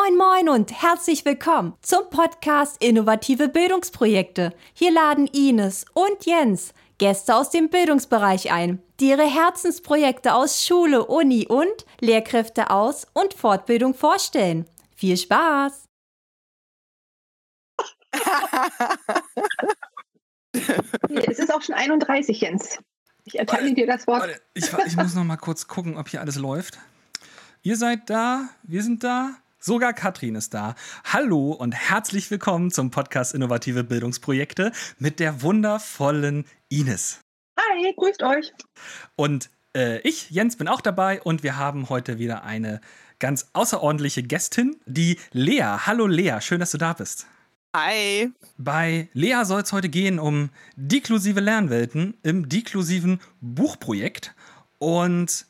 Moin Moin und herzlich willkommen zum Podcast Innovative Bildungsprojekte. Hier laden Ines und Jens Gäste aus dem Bildungsbereich ein, die ihre Herzensprojekte aus Schule, Uni und Lehrkräfte aus und Fortbildung vorstellen. Viel Spaß! es ist auch schon 31, Jens. Ich erteile dir das Wort. Warte, ich, ich muss noch mal kurz gucken, ob hier alles läuft. Ihr seid da, wir sind da, sogar Katrin ist da. Hallo und herzlich willkommen zum Podcast Innovative Bildungsprojekte mit der wundervollen Ines. Hi, grüßt euch. Und äh, ich, Jens, bin auch dabei und wir haben heute wieder eine ganz außerordentliche Gästin, die Lea. Hallo Lea, schön, dass du da bist. Hi. Bei Lea soll es heute gehen um deklusive Lernwelten im deklusiven Buchprojekt. Und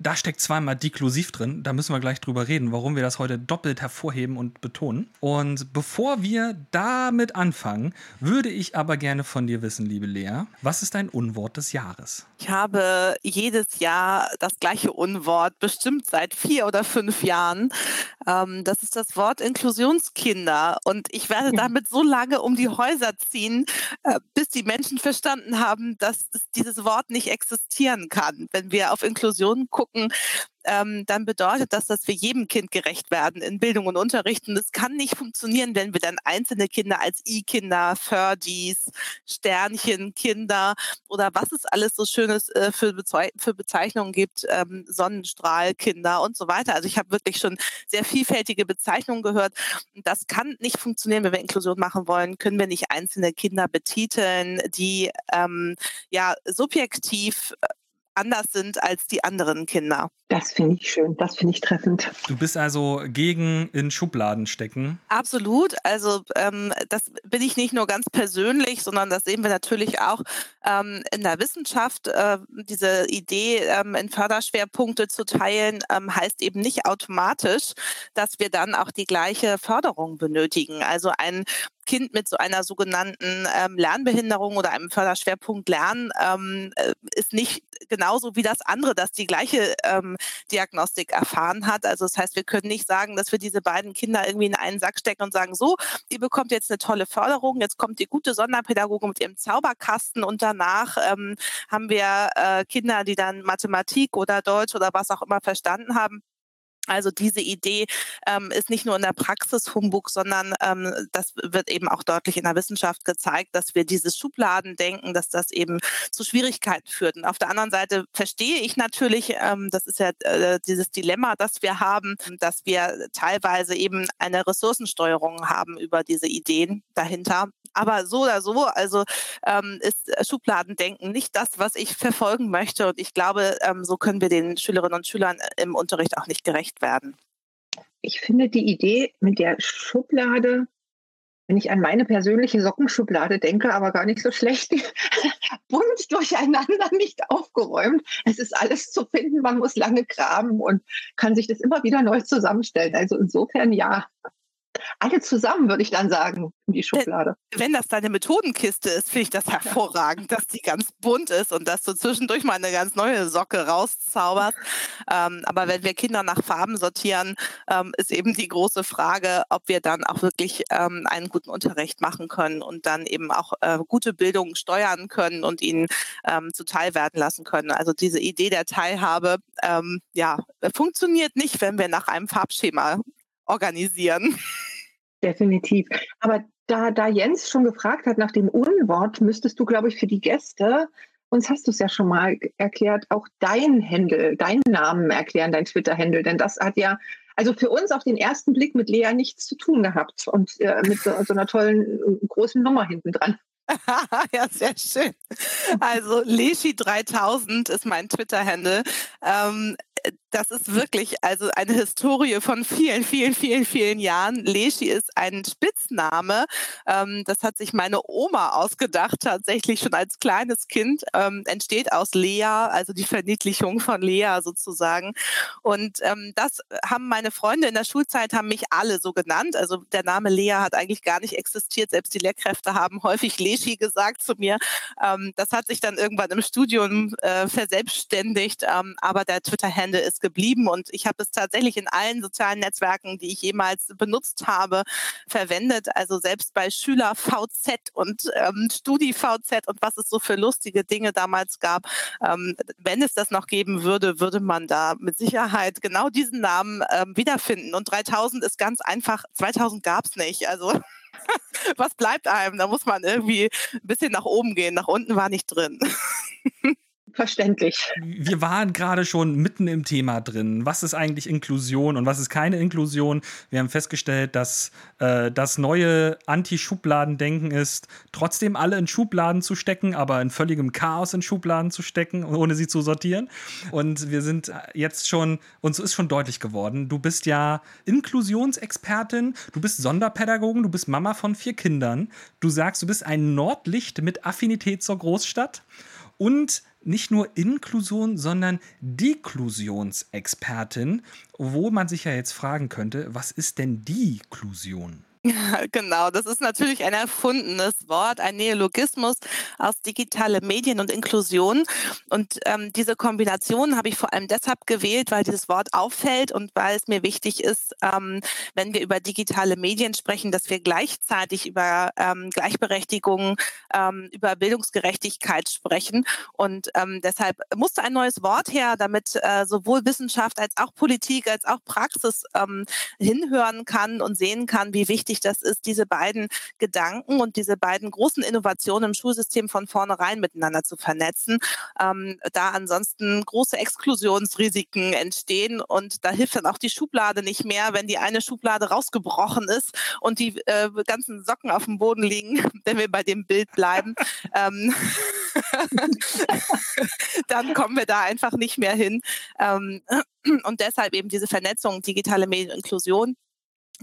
da steckt zweimal deklusiv drin. Da müssen wir gleich drüber reden, warum wir das heute doppelt hervorheben und betonen. Und bevor wir damit anfangen, würde ich aber gerne von dir wissen, liebe Lea, was ist dein Unwort des Jahres? Ich habe jedes Jahr das gleiche Unwort, bestimmt seit vier oder fünf Jahren. Ähm, das ist das Wort Inklusionskinder. Und ich werde damit so lange um die Häuser ziehen, äh, bis die Menschen verstanden haben, dass dieses Wort nicht existieren kann. Wenn wir auf Inklusion gucken, gucken, ähm, dann bedeutet das, dass wir jedem Kind gerecht werden in Bildung und Unterricht. Und es kann nicht funktionieren, wenn wir dann einzelne Kinder als I-Kinder, Ferdies, Sternchenkinder oder was es alles so Schönes äh, für, Bezei für Bezeichnungen gibt, ähm, Sonnenstrahlkinder und so weiter. Also ich habe wirklich schon sehr vielfältige Bezeichnungen gehört. Und das kann nicht funktionieren, wenn wir Inklusion machen wollen. Können wir nicht einzelne Kinder betiteln, die ähm, ja subjektiv äh, anders sind als die anderen Kinder. Das finde ich schön, das finde ich treffend. Du bist also gegen in Schubladen stecken? Absolut. Also ähm, das bin ich nicht nur ganz persönlich, sondern das sehen wir natürlich auch ähm, in der Wissenschaft. Äh, diese Idee, ähm, in Förderschwerpunkte zu teilen, ähm, heißt eben nicht automatisch, dass wir dann auch die gleiche Förderung benötigen. Also ein Kind mit so einer sogenannten ähm, Lernbehinderung oder einem Förderschwerpunkt Lernen ähm, äh, ist nicht genauso wie das andere, das die gleiche ähm, Diagnostik erfahren hat. Also das heißt, wir können nicht sagen, dass wir diese beiden Kinder irgendwie in einen Sack stecken und sagen, so, ihr bekommt jetzt eine tolle Förderung, jetzt kommt die gute Sonderpädagoge mit ihrem Zauberkasten und danach ähm, haben wir äh, Kinder, die dann Mathematik oder Deutsch oder was auch immer verstanden haben. Also diese Idee ähm, ist nicht nur in der Praxis Humbug, sondern ähm, das wird eben auch deutlich in der Wissenschaft gezeigt, dass wir dieses Schubladen denken, dass das eben zu Schwierigkeiten führt. Und auf der anderen Seite verstehe ich natürlich, ähm, das ist ja äh, dieses Dilemma, das wir haben, dass wir teilweise eben eine Ressourcensteuerung haben über diese Ideen dahinter. Aber so oder so, also ähm, ist äh, Schubladendenken nicht das, was ich verfolgen möchte. Und ich glaube, ähm, so können wir den Schülerinnen und Schülern äh, im Unterricht auch nicht gerecht werden. Ich finde die Idee mit der Schublade, wenn ich an meine persönliche Sockenschublade denke, aber gar nicht so schlecht, bunt durcheinander, nicht aufgeräumt. Es ist alles zu finden, man muss lange graben und kann sich das immer wieder neu zusammenstellen. Also insofern ja alle zusammen, würde ich dann sagen, in die Schublade. Wenn das deine Methodenkiste ist, finde ich das hervorragend, dass die ganz bunt ist und dass du zwischendurch mal eine ganz neue Socke rauszauberst. Ähm, aber wenn wir Kinder nach Farben sortieren, ähm, ist eben die große Frage, ob wir dann auch wirklich ähm, einen guten Unterricht machen können und dann eben auch äh, gute Bildung steuern können und ihnen ähm, zuteil werden lassen können. Also diese Idee der Teilhabe, ähm, ja, funktioniert nicht, wenn wir nach einem Farbschema organisieren. Definitiv. Aber da, da Jens schon gefragt hat nach dem Unwort, müsstest du, glaube ich, für die Gäste, uns hast du es ja schon mal erklärt, auch dein Händel, deinen Namen erklären, dein Twitter-Händel. Denn das hat ja also für uns auf den ersten Blick mit Lea nichts zu tun gehabt und äh, mit so, so, einer tollen äh, großen Nummer hinten dran. ja, sehr schön. Also Leschi 3000 ist mein Twitter-Handle. Ähm, das ist wirklich also eine Historie von vielen, vielen, vielen, vielen Jahren. Leschi ist ein Spitzname. Ähm, das hat sich meine Oma ausgedacht, tatsächlich schon als kleines Kind. Ähm, entsteht aus Lea, also die Verniedlichung von Lea sozusagen. Und ähm, das haben meine Freunde in der Schulzeit, haben mich alle so genannt. Also der Name Lea hat eigentlich gar nicht existiert. Selbst die Lehrkräfte haben häufig Leschi Shishi gesagt zu mir. Ähm, das hat sich dann irgendwann im Studium äh, verselbstständigt, ähm, aber der Twitter-Handle ist geblieben und ich habe es tatsächlich in allen sozialen Netzwerken, die ich jemals benutzt habe, verwendet. Also selbst bei Schüler VZ und ähm, Studi und was es so für lustige Dinge damals gab. Ähm, wenn es das noch geben würde, würde man da mit Sicherheit genau diesen Namen ähm, wiederfinden. Und 3000 ist ganz einfach, 2000 gab es nicht. Also was bleibt einem? Da muss man irgendwie ein bisschen nach oben gehen. Nach unten war nicht drin. verständlich. Wir waren gerade schon mitten im Thema drin. Was ist eigentlich Inklusion und was ist keine Inklusion? Wir haben festgestellt, dass äh, das neue Anti-Schubladendenken ist, trotzdem alle in Schubladen zu stecken, aber in völligem Chaos in Schubladen zu stecken, ohne sie zu sortieren. Und wir sind jetzt schon, uns ist schon deutlich geworden, du bist ja Inklusionsexpertin, du bist Sonderpädagogin, du bist Mama von vier Kindern. Du sagst, du bist ein Nordlicht mit Affinität zur Großstadt und nicht nur Inklusion, sondern Deklusionsexpertin, wo man sich ja jetzt fragen könnte, was ist denn Deklusion? Genau, das ist natürlich ein erfundenes Wort, ein Neologismus aus digitale Medien und Inklusion. Und ähm, diese Kombination habe ich vor allem deshalb gewählt, weil dieses Wort auffällt und weil es mir wichtig ist, ähm, wenn wir über digitale Medien sprechen, dass wir gleichzeitig über ähm, Gleichberechtigung, ähm, über Bildungsgerechtigkeit sprechen. Und ähm, deshalb musste ein neues Wort her, damit äh, sowohl Wissenschaft als auch Politik als auch Praxis ähm, hinhören kann und sehen kann, wie wichtig wichtig das ist, diese beiden Gedanken und diese beiden großen Innovationen im Schulsystem von vornherein miteinander zu vernetzen, ähm, da ansonsten große Exklusionsrisiken entstehen und da hilft dann auch die Schublade nicht mehr, wenn die eine Schublade rausgebrochen ist und die äh, ganzen Socken auf dem Boden liegen, wenn wir bei dem Bild bleiben. ähm, dann kommen wir da einfach nicht mehr hin. Ähm, und deshalb eben diese Vernetzung, digitale Medieninkllusion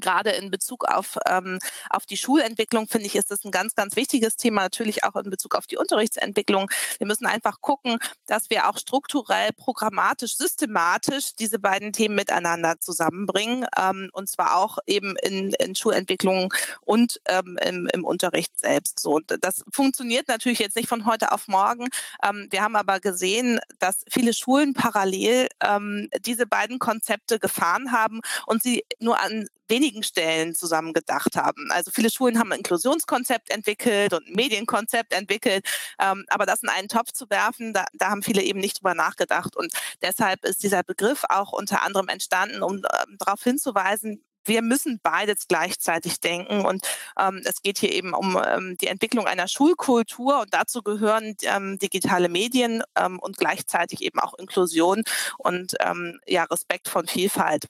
gerade in Bezug auf, ähm, auf die Schulentwicklung, finde ich, ist das ein ganz, ganz wichtiges Thema, natürlich auch in Bezug auf die Unterrichtsentwicklung. Wir müssen einfach gucken, dass wir auch strukturell, programmatisch, systematisch diese beiden Themen miteinander zusammenbringen, ähm, und zwar auch eben in, in Schulentwicklung und ähm, im, im Unterricht selbst. So, das funktioniert natürlich jetzt nicht von heute auf morgen. Ähm, wir haben aber gesehen, dass viele Schulen parallel ähm, diese beiden Konzepte gefahren haben und sie nur an wenigen Stellen zusammen gedacht haben. Also viele Schulen haben ein Inklusionskonzept entwickelt und ein Medienkonzept entwickelt, ähm, aber das in einen Topf zu werfen, da, da, haben viele eben nicht drüber nachgedacht. Und deshalb ist dieser Begriff auch unter anderem entstanden, um ähm, darauf hinzuweisen, wir müssen beides gleichzeitig denken. Und ähm, es geht hier eben um ähm, die Entwicklung einer Schulkultur und dazu gehören ähm, digitale Medien ähm, und gleichzeitig eben auch Inklusion und ähm, ja, Respekt von Vielfalt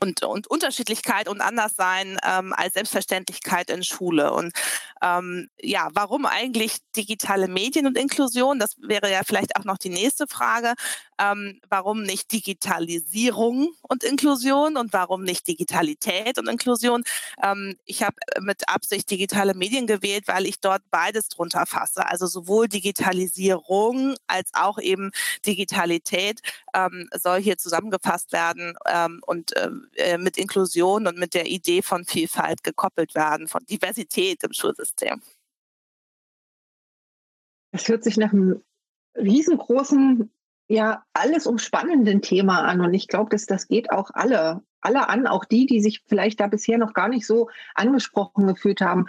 und, und Unterschiedlichkeit und Anderssein ähm, als Selbstverständlichkeit in Schule. Und ähm, ja, warum eigentlich digitale Medien und Inklusion? Das wäre ja vielleicht auch noch die nächste Frage. Ähm, warum nicht Digitalisierung und Inklusion und warum nicht Digitalität und Inklusion? Ähm, ich habe mit Absicht digitale Medien gewählt, weil ich dort beides drunter fasse. Also sowohl Digitalisierung als auch eben Digitalität ähm, soll hier zusammengefasst werden ähm, und äh, mit Inklusion und mit der Idee von Vielfalt gekoppelt werden, von Diversität im Schulsystem. Das hört sich nach einem riesengroßen, ja, alles umspannenden Thema an. Und ich glaube, dass das geht auch alle, alle an, auch die, die sich vielleicht da bisher noch gar nicht so angesprochen gefühlt haben.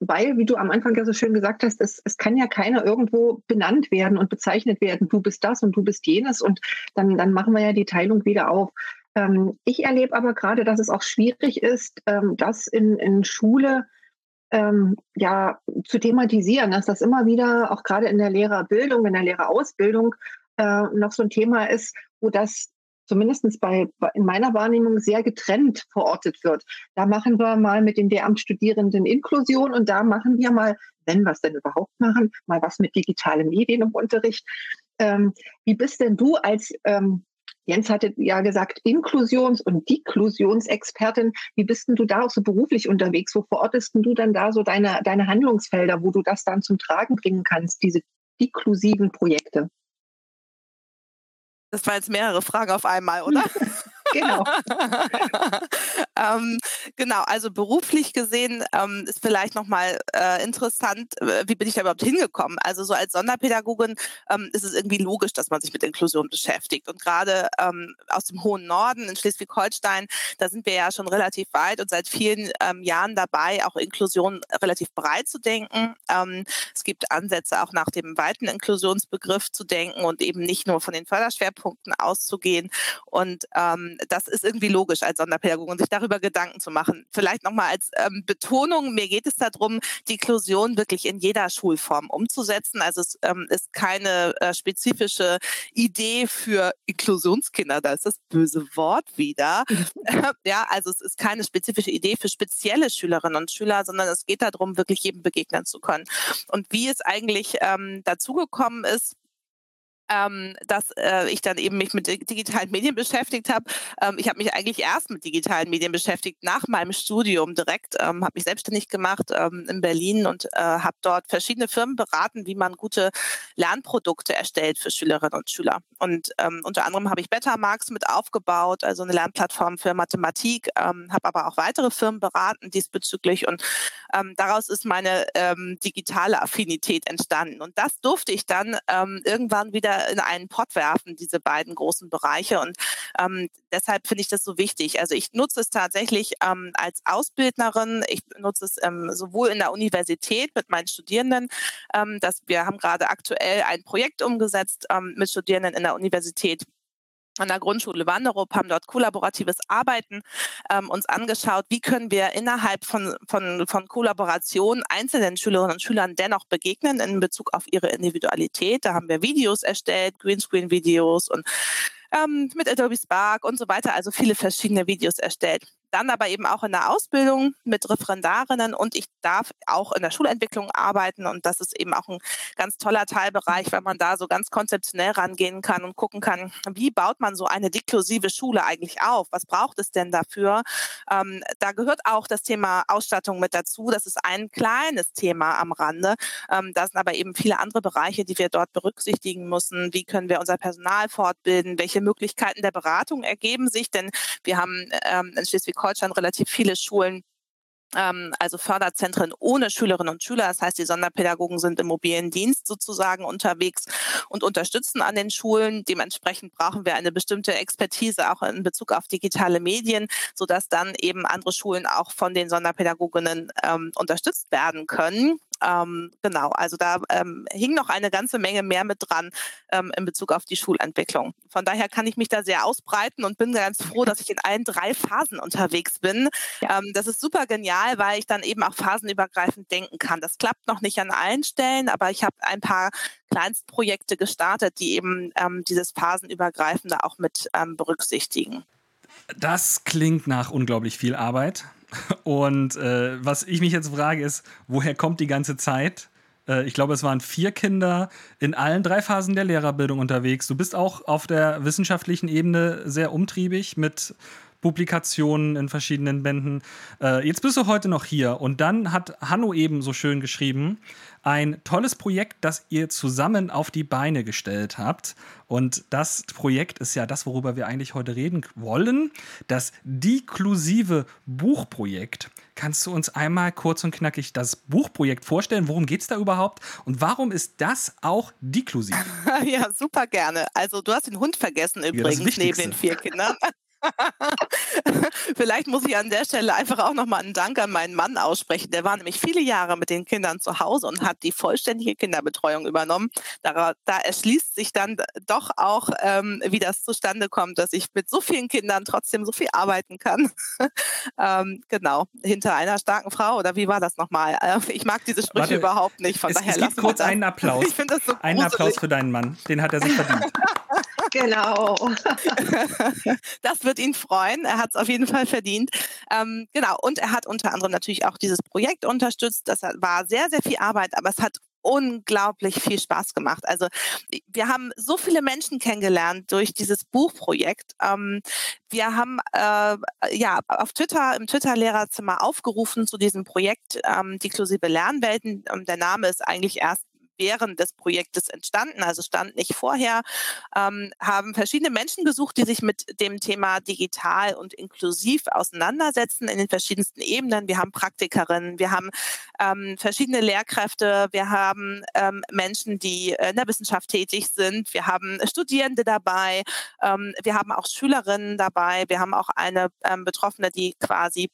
Weil, wie du am Anfang ja so schön gesagt hast, es, es kann ja keiner irgendwo benannt werden und bezeichnet werden, du bist das und du bist jenes. Und dann, dann machen wir ja die Teilung wieder auf. Ähm, ich erlebe aber gerade, dass es auch schwierig ist, ähm, das in, in Schule ähm, ja zu thematisieren, dass das immer wieder auch gerade in der Lehrerbildung, in der Lehrerausbildung äh, noch so ein Thema ist, wo das zumindest bei, in meiner Wahrnehmung sehr getrennt verortet wird. Da machen wir mal mit den Lehramtsstudierenden Inklusion und da machen wir mal, wenn wir es denn überhaupt machen, mal was mit digitalen Medien im Unterricht. Ähm, wie bist denn du als ähm, Jens hatte ja gesagt, Inklusions- und Deklusionsexpertin. Wie bist denn du da auch so beruflich unterwegs? Wo verortest denn du dann da so deine, deine Handlungsfelder, wo du das dann zum Tragen bringen kannst, diese deklusiven Projekte? Das waren jetzt mehrere Fragen auf einmal, oder? genau. ähm, Genau, also beruflich gesehen ähm, ist vielleicht nochmal äh, interessant, äh, wie bin ich da überhaupt hingekommen? Also so als Sonderpädagogin ähm, ist es irgendwie logisch, dass man sich mit Inklusion beschäftigt. Und gerade ähm, aus dem hohen Norden in Schleswig-Holstein, da sind wir ja schon relativ weit und seit vielen ähm, Jahren dabei, auch Inklusion relativ breit zu denken. Ähm, es gibt Ansätze auch nach dem weiten Inklusionsbegriff zu denken und eben nicht nur von den Förderschwerpunkten auszugehen. Und ähm, das ist irgendwie logisch als Sonderpädagogin, sich darüber Gedanken zu machen. Vielleicht nochmal als ähm, Betonung, mir geht es darum, die Inklusion wirklich in jeder Schulform umzusetzen. Also es ähm, ist keine äh, spezifische Idee für Inklusionskinder, da ist das böse Wort wieder. ja, also es ist keine spezifische Idee für spezielle Schülerinnen und Schüler, sondern es geht darum, wirklich jedem begegnen zu können. Und wie es eigentlich ähm, dazugekommen ist, ähm, dass äh, ich dann eben mich mit digitalen Medien beschäftigt habe. Ähm, ich habe mich eigentlich erst mit digitalen Medien beschäftigt nach meinem Studium direkt, ähm, habe mich selbstständig gemacht ähm, in Berlin und äh, habe dort verschiedene Firmen beraten, wie man gute Lernprodukte erstellt für Schülerinnen und Schüler. Und ähm, unter anderem habe ich Betamax mit aufgebaut, also eine Lernplattform für Mathematik, ähm, habe aber auch weitere Firmen beraten diesbezüglich und daraus ist meine digitale Affinität entstanden. Und das durfte ich dann irgendwann wieder in einen Pott werfen, diese beiden großen Bereiche. Und ähm, deshalb finde ich das so wichtig. Also ich nutze es tatsächlich ähm, als Ausbildnerin. Ich nutze es ähm, sowohl in der Universität mit meinen Studierenden, ähm, dass wir haben gerade aktuell ein Projekt umgesetzt ähm, mit Studierenden in der Universität an der Grundschule Wanderup, haben dort kollaboratives Arbeiten ähm, uns angeschaut, wie können wir innerhalb von, von, von Kollaboration einzelnen Schülerinnen und Schülern dennoch begegnen in Bezug auf ihre Individualität. Da haben wir Videos erstellt, Greenscreen-Videos und ähm, mit Adobe Spark und so weiter, also viele verschiedene Videos erstellt dann aber eben auch in der Ausbildung mit Referendarinnen und ich darf auch in der Schulentwicklung arbeiten und das ist eben auch ein ganz toller Teilbereich, weil man da so ganz konzeptionell rangehen kann und gucken kann, wie baut man so eine deklusive Schule eigentlich auf? Was braucht es denn dafür? Ähm, da gehört auch das Thema Ausstattung mit dazu. Das ist ein kleines Thema am Rande. Ähm, da sind aber eben viele andere Bereiche, die wir dort berücksichtigen müssen. Wie können wir unser Personal fortbilden? Welche Möglichkeiten der Beratung ergeben sich? Denn wir haben ähm, in Schleswig Schleswig-Holstein relativ viele Schulen, ähm, also Förderzentren ohne Schülerinnen und Schüler. Das heißt, die Sonderpädagogen sind im mobilen Dienst sozusagen unterwegs und unterstützen an den Schulen. Dementsprechend brauchen wir eine bestimmte Expertise auch in Bezug auf digitale Medien, sodass dann eben andere Schulen auch von den Sonderpädagoginnen ähm, unterstützt werden können. Ähm, genau, also da ähm, hing noch eine ganze Menge mehr mit dran ähm, in Bezug auf die Schulentwicklung. Von daher kann ich mich da sehr ausbreiten und bin ganz froh, dass ich in allen drei Phasen unterwegs bin. Ja. Ähm, das ist super genial, weil ich dann eben auch phasenübergreifend denken kann. Das klappt noch nicht an allen Stellen, aber ich habe ein paar Kleinstprojekte gestartet, die eben ähm, dieses phasenübergreifende auch mit ähm, berücksichtigen. Das klingt nach unglaublich viel Arbeit. Und äh, was ich mich jetzt frage, ist, woher kommt die ganze Zeit? Äh, ich glaube, es waren vier Kinder in allen drei Phasen der Lehrerbildung unterwegs. Du bist auch auf der wissenschaftlichen Ebene sehr umtriebig mit Publikationen in verschiedenen Bänden. Äh, jetzt bist du heute noch hier und dann hat Hanno eben so schön geschrieben, ein tolles Projekt, das ihr zusammen auf die Beine gestellt habt. Und das Projekt ist ja das, worüber wir eigentlich heute reden wollen. Das deklusive Buchprojekt. Kannst du uns einmal kurz und knackig das Buchprojekt vorstellen? Worum geht es da überhaupt? Und warum ist das auch deklusiv? ja, super gerne. Also du hast den Hund vergessen übrigens ja, neben den vier Kindern. Vielleicht muss ich an der Stelle einfach auch nochmal einen Dank an meinen Mann aussprechen. Der war nämlich viele Jahre mit den Kindern zu Hause und hat die vollständige Kinderbetreuung übernommen. Da, da erschließt sich dann doch auch, ähm, wie das zustande kommt, dass ich mit so vielen Kindern trotzdem so viel arbeiten kann. ähm, genau, hinter einer starken Frau oder wie war das nochmal? Äh, ich mag diese Sprüche Warte, überhaupt nicht. Von es, daher es gibt kurz einen Applaus. Ich das so einen Applaus für deinen Mann. Den hat er sich verdient. Genau. das wird ihn freuen. Er hat es auf jeden Fall verdient. Ähm, genau. Und er hat unter anderem natürlich auch dieses Projekt unterstützt. Das war sehr, sehr viel Arbeit, aber es hat unglaublich viel Spaß gemacht. Also wir haben so viele Menschen kennengelernt durch dieses Buchprojekt. Ähm, wir haben äh, ja auf Twitter im Twitter-Lehrerzimmer aufgerufen zu diesem Projekt ähm, Deklusive Lernwelten. Ähm, der Name ist eigentlich erst während des Projektes entstanden, also stand nicht vorher, ähm, haben verschiedene Menschen gesucht, die sich mit dem Thema digital und inklusiv auseinandersetzen in den verschiedensten Ebenen. Wir haben Praktikerinnen, wir haben ähm, verschiedene Lehrkräfte, wir haben ähm, Menschen, die in der Wissenschaft tätig sind, wir haben Studierende dabei, ähm, wir haben auch Schülerinnen dabei, wir haben auch eine ähm, Betroffene, die quasi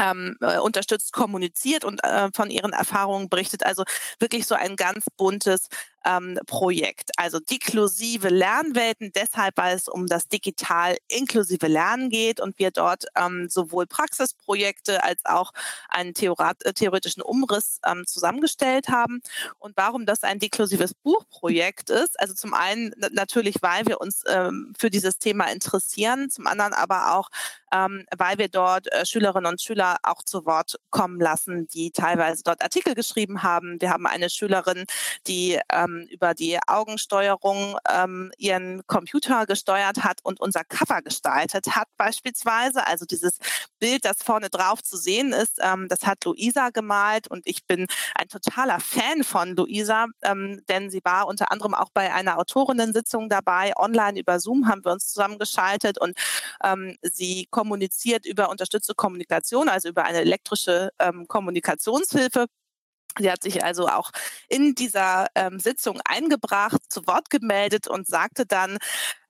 ähm, äh, unterstützt kommuniziert und äh, von ihren Erfahrungen berichtet. Also wirklich so ein ganz buntes ähm, Projekt. Also deklusive Lernwelten, deshalb, weil es um das digital inklusive Lernen geht und wir dort ähm, sowohl Praxisprojekte als auch einen äh, theoretischen Umriss ähm, zusammengestellt haben. Und warum das ein deklusives Buchprojekt ist, also zum einen natürlich, weil wir uns ähm, für dieses Thema interessieren, zum anderen aber auch, ähm, weil wir dort äh, Schülerinnen und Schüler auch zu Wort kommen lassen, die teilweise dort Artikel geschrieben haben. Wir haben eine Schülerin, die ähm, ähm, über die Augensteuerung ähm, ihren Computer gesteuert hat und unser Cover gestaltet hat beispielsweise. Also dieses Bild, das vorne drauf zu sehen ist, ähm, das hat Luisa gemalt und ich bin ein totaler Fan von Luisa, ähm, denn sie war unter anderem auch bei einer Autorinnensitzung dabei. Online über Zoom haben wir uns zusammengeschaltet und ähm, sie kommuniziert über unterstützte Kommunikation, also über eine elektrische ähm, Kommunikationshilfe Sie hat sich also auch in dieser ähm, Sitzung eingebracht, zu Wort gemeldet und sagte dann,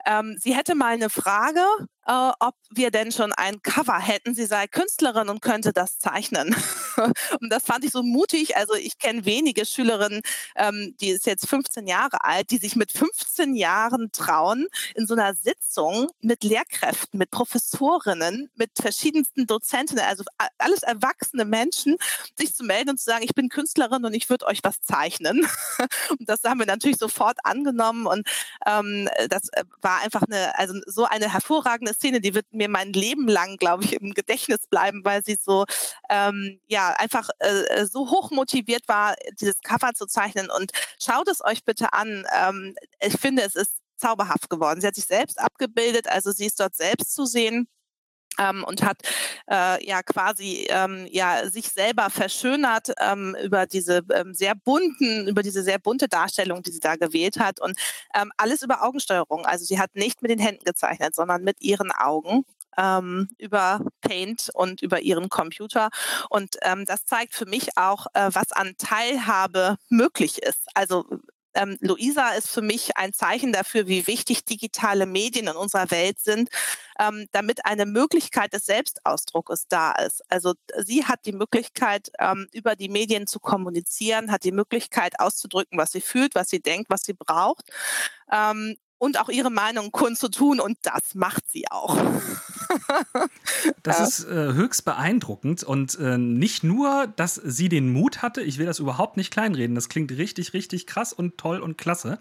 ähm, sie hätte mal eine Frage, äh, ob wir denn schon ein Cover hätten. Sie sei Künstlerin und könnte das zeichnen. und das fand ich so mutig. Also ich kenne wenige Schülerinnen, ähm, die ist jetzt 15 Jahre alt, die sich mit 15 Jahren trauen, in so einer Sitzung mit Lehrkräften, mit Professorinnen, mit verschiedensten Dozentinnen, also alles erwachsene Menschen, sich zu melden und zu sagen, ich bin Künstlerin und ich würde euch was zeichnen. und das haben wir natürlich sofort angenommen und ähm, das äh, war war einfach eine, also so eine hervorragende Szene, die wird mir mein Leben lang, glaube ich, im Gedächtnis bleiben, weil sie so, ähm, ja, einfach äh, äh, so hoch motiviert war, dieses Cover zu zeichnen. Und schaut es euch bitte an. Ähm, ich finde, es ist zauberhaft geworden. Sie hat sich selbst abgebildet, also sie ist dort selbst zu sehen ähm, und hat äh, ja quasi ähm, ja sich selber verschönert ähm, über diese ähm, sehr bunten, über diese sehr bunte Darstellung, die sie da gewählt hat und ähm, alles über Augensteuerung. Also sie hat nicht mit den Händen gezeichnet, sondern mit ihren Augen. Ähm, über Paint und über ihren Computer. Und ähm, das zeigt für mich auch, äh, was an Teilhabe möglich ist. Also ähm, Luisa ist für mich ein Zeichen dafür, wie wichtig digitale Medien in unserer Welt sind, ähm, damit eine Möglichkeit des Selbstausdrucks da ist. Also sie hat die Möglichkeit, ähm, über die Medien zu kommunizieren, hat die Möglichkeit auszudrücken, was sie fühlt, was sie denkt, was sie braucht. Ähm, und auch ihre Meinung kundzutun und das macht sie auch. das ja. ist äh, höchst beeindruckend und äh, nicht nur, dass sie den Mut hatte, ich will das überhaupt nicht kleinreden, das klingt richtig, richtig krass und toll und klasse.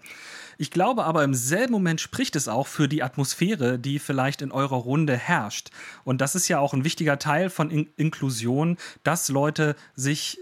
Ich glaube aber im selben Moment spricht es auch für die Atmosphäre, die vielleicht in eurer Runde herrscht. Und das ist ja auch ein wichtiger Teil von in Inklusion, dass Leute sich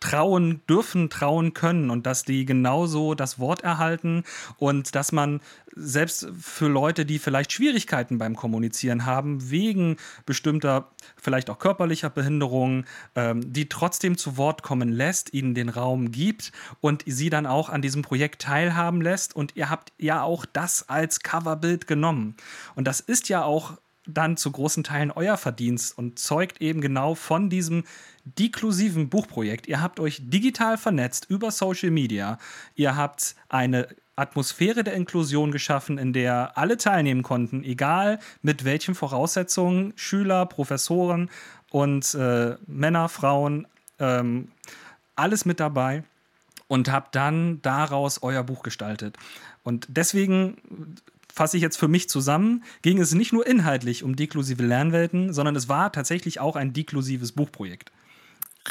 trauen dürfen, trauen können und dass die genauso das Wort erhalten und dass man selbst für Leute, die vielleicht Schwierigkeiten beim Kommunizieren haben, wegen bestimmter, vielleicht auch körperlicher Behinderungen, ähm, die trotzdem zu Wort kommen lässt, ihnen den Raum gibt und sie dann auch an diesem Projekt teilhaben lässt. Und ihr habt ja auch das als Coverbild genommen. Und das ist ja auch dann zu großen Teilen euer Verdienst und zeugt eben genau von diesem deklusiven Buchprojekt. Ihr habt euch digital vernetzt über Social Media. Ihr habt eine Atmosphäre der Inklusion geschaffen, in der alle teilnehmen konnten, egal mit welchen Voraussetzungen, Schüler, Professoren und äh, Männer, Frauen, ähm, alles mit dabei und habt dann daraus euer Buch gestaltet. Und deswegen fasse ich jetzt für mich zusammen, ging es nicht nur inhaltlich um deklusive Lernwelten, sondern es war tatsächlich auch ein deklusives Buchprojekt.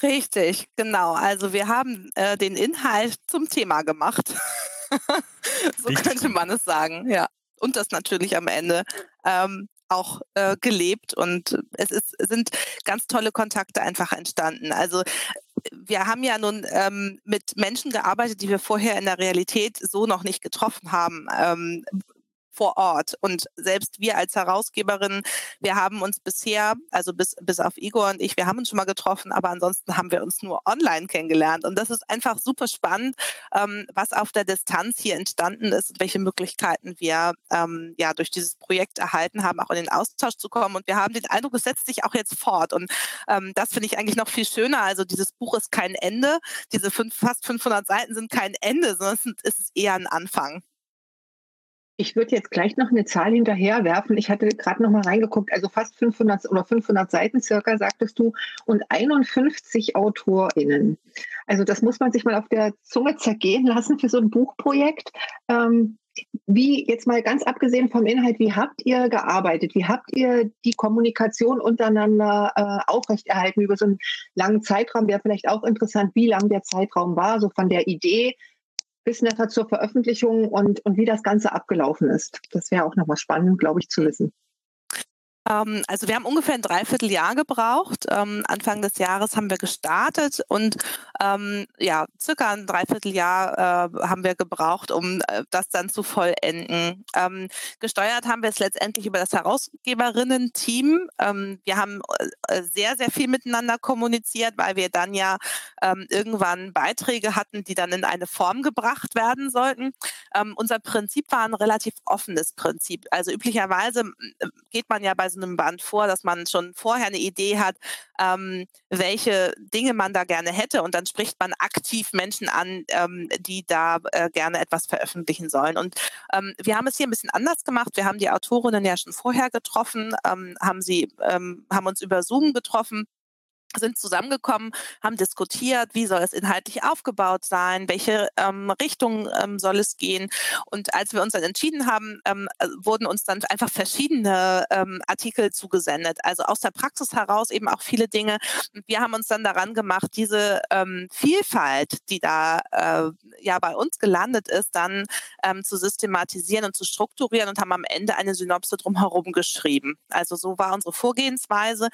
Richtig, genau. Also wir haben äh, den Inhalt zum Thema gemacht. so Richtig. könnte man es sagen, ja. Und das natürlich am Ende ähm, auch äh, gelebt und es ist, sind ganz tolle Kontakte einfach entstanden. Also wir haben ja nun ähm, mit Menschen gearbeitet, die wir vorher in der Realität so noch nicht getroffen haben. Ähm, vor Ort. Und selbst wir als Herausgeberinnen, wir haben uns bisher, also bis, bis auf Igor und ich, wir haben uns schon mal getroffen, aber ansonsten haben wir uns nur online kennengelernt. Und das ist einfach super spannend, ähm, was auf der Distanz hier entstanden ist und welche Möglichkeiten wir ähm, ja durch dieses Projekt erhalten haben, auch in den Austausch zu kommen. Und wir haben den Eindruck, es setzt sich auch jetzt fort. Und ähm, das finde ich eigentlich noch viel schöner. Also dieses Buch ist kein Ende. Diese fünf, fast 500 Seiten sind kein Ende, sondern es ist eher ein Anfang. Ich würde jetzt gleich noch eine Zahl hinterher werfen. Ich hatte gerade noch mal reingeguckt, also fast 500 oder 500 Seiten circa, sagtest du, und 51 AutorInnen. Also das muss man sich mal auf der Zunge zergehen lassen für so ein Buchprojekt. Ähm, wie jetzt mal ganz abgesehen vom Inhalt, wie habt ihr gearbeitet? Wie habt ihr die Kommunikation untereinander äh, aufrechterhalten über so einen langen Zeitraum? Wäre vielleicht auch interessant, wie lang der Zeitraum war, so von der Idee bis nachher zur Veröffentlichung und, und wie das Ganze abgelaufen ist. Das wäre auch nochmal spannend, glaube ich, zu wissen. Ähm, also wir haben ungefähr ein Dreivierteljahr gebraucht. Ähm, Anfang des Jahres haben wir gestartet und ähm, ja, circa ein Dreivierteljahr äh, haben wir gebraucht, um äh, das dann zu vollenden. Ähm, gesteuert haben wir es letztendlich über das Herausgeberinnen-Team. Ähm, wir haben äh, sehr, sehr viel miteinander kommuniziert, weil wir dann ja ähm, irgendwann Beiträge hatten, die dann in eine Form gebracht werden sollten. unser Prinzip war ein relativ offenes Prinzip. Also üblicherweise geht man ja bei einem Band vor, dass man schon vorher eine Idee hat, ähm, welche Dinge man da gerne hätte und dann spricht man aktiv Menschen an, ähm, die da äh, gerne etwas veröffentlichen sollen. Und ähm, wir haben es hier ein bisschen anders gemacht. Wir haben die Autorinnen ja schon vorher getroffen, ähm, haben sie, ähm, haben uns über Zoom getroffen sind zusammengekommen, haben diskutiert, wie soll es inhaltlich aufgebaut sein, welche ähm, Richtung ähm, soll es gehen. Und als wir uns dann entschieden haben, ähm, äh, wurden uns dann einfach verschiedene ähm, Artikel zugesendet. Also aus der Praxis heraus eben auch viele Dinge. Wir haben uns dann daran gemacht, diese ähm, Vielfalt, die da äh, ja bei uns gelandet ist, dann ähm, zu systematisieren und zu strukturieren und haben am Ende eine Synopse drumherum geschrieben. Also so war unsere Vorgehensweise.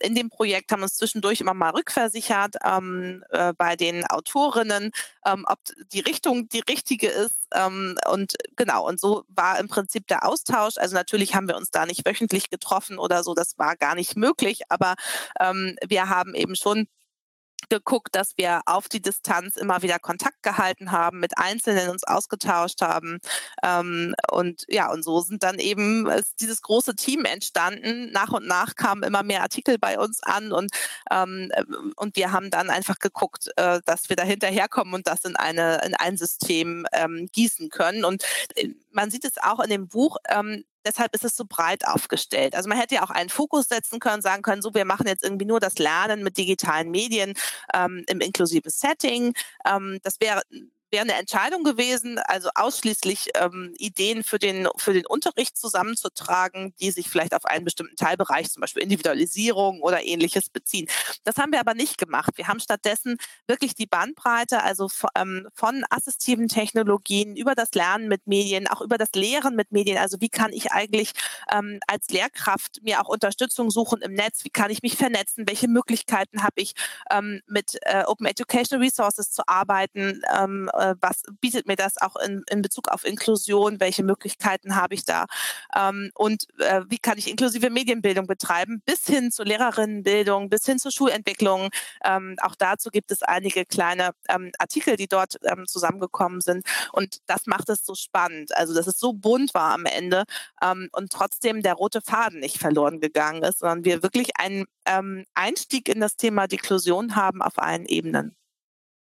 in dem Projekt haben uns zwischendurch immer mal rückversichert ähm, äh, bei den Autorinnen, ähm, ob die Richtung die richtige ist. Ähm, und genau, und so war im Prinzip der Austausch. Also natürlich haben wir uns da nicht wöchentlich getroffen oder so, das war gar nicht möglich, aber ähm, wir haben eben schon geguckt, dass wir auf die Distanz immer wieder Kontakt gehalten haben, mit Einzelnen uns ausgetauscht haben. Ähm, und ja, und so sind dann eben ist dieses große Team entstanden. Nach und nach kamen immer mehr Artikel bei uns an und, ähm, und wir haben dann einfach geguckt, äh, dass wir da hinterherkommen und das in, eine, in ein System ähm, gießen können. Und äh, man sieht es auch in dem Buch, ähm, deshalb ist es so breit aufgestellt. Also man hätte ja auch einen Fokus setzen können, sagen können, so wir machen jetzt irgendwie nur das Lernen mit digitalen Medien ähm, im inklusiven Setting. Ähm, das wäre wäre eine Entscheidung gewesen, also ausschließlich ähm, Ideen für den, für den Unterricht zusammenzutragen, die sich vielleicht auf einen bestimmten Teilbereich, zum Beispiel Individualisierung oder ähnliches beziehen. Das haben wir aber nicht gemacht. Wir haben stattdessen wirklich die Bandbreite, also ähm, von assistiven Technologien über das Lernen mit Medien, auch über das Lehren mit Medien. Also wie kann ich eigentlich ähm, als Lehrkraft mir auch Unterstützung suchen im Netz? Wie kann ich mich vernetzen? Welche Möglichkeiten habe ich, ähm, mit äh, Open Educational Resources zu arbeiten? Äh, was bietet mir das auch in, in Bezug auf Inklusion, welche Möglichkeiten habe ich da? Ähm, und äh, wie kann ich inklusive Medienbildung betreiben, bis hin zur Lehrerinnenbildung, bis hin zur Schulentwicklung. Ähm, auch dazu gibt es einige kleine ähm, Artikel, die dort ähm, zusammengekommen sind. Und das macht es so spannend, also dass es so bunt war am Ende ähm, und trotzdem der rote Faden nicht verloren gegangen ist, sondern wir wirklich einen ähm, Einstieg in das Thema Deklusion haben auf allen Ebenen.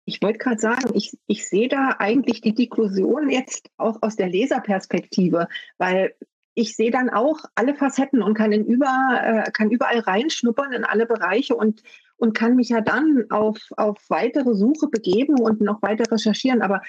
Ich wollte gerade sagen, ich, ich sehe da eigentlich die Deklusion jetzt auch aus der Leserperspektive, weil ich sehe dann auch alle Facetten und kann, in über, äh, kann überall reinschnuppern in alle Bereiche und, und kann mich ja dann auf, auf weitere Suche begeben und noch weiter recherchieren. Aber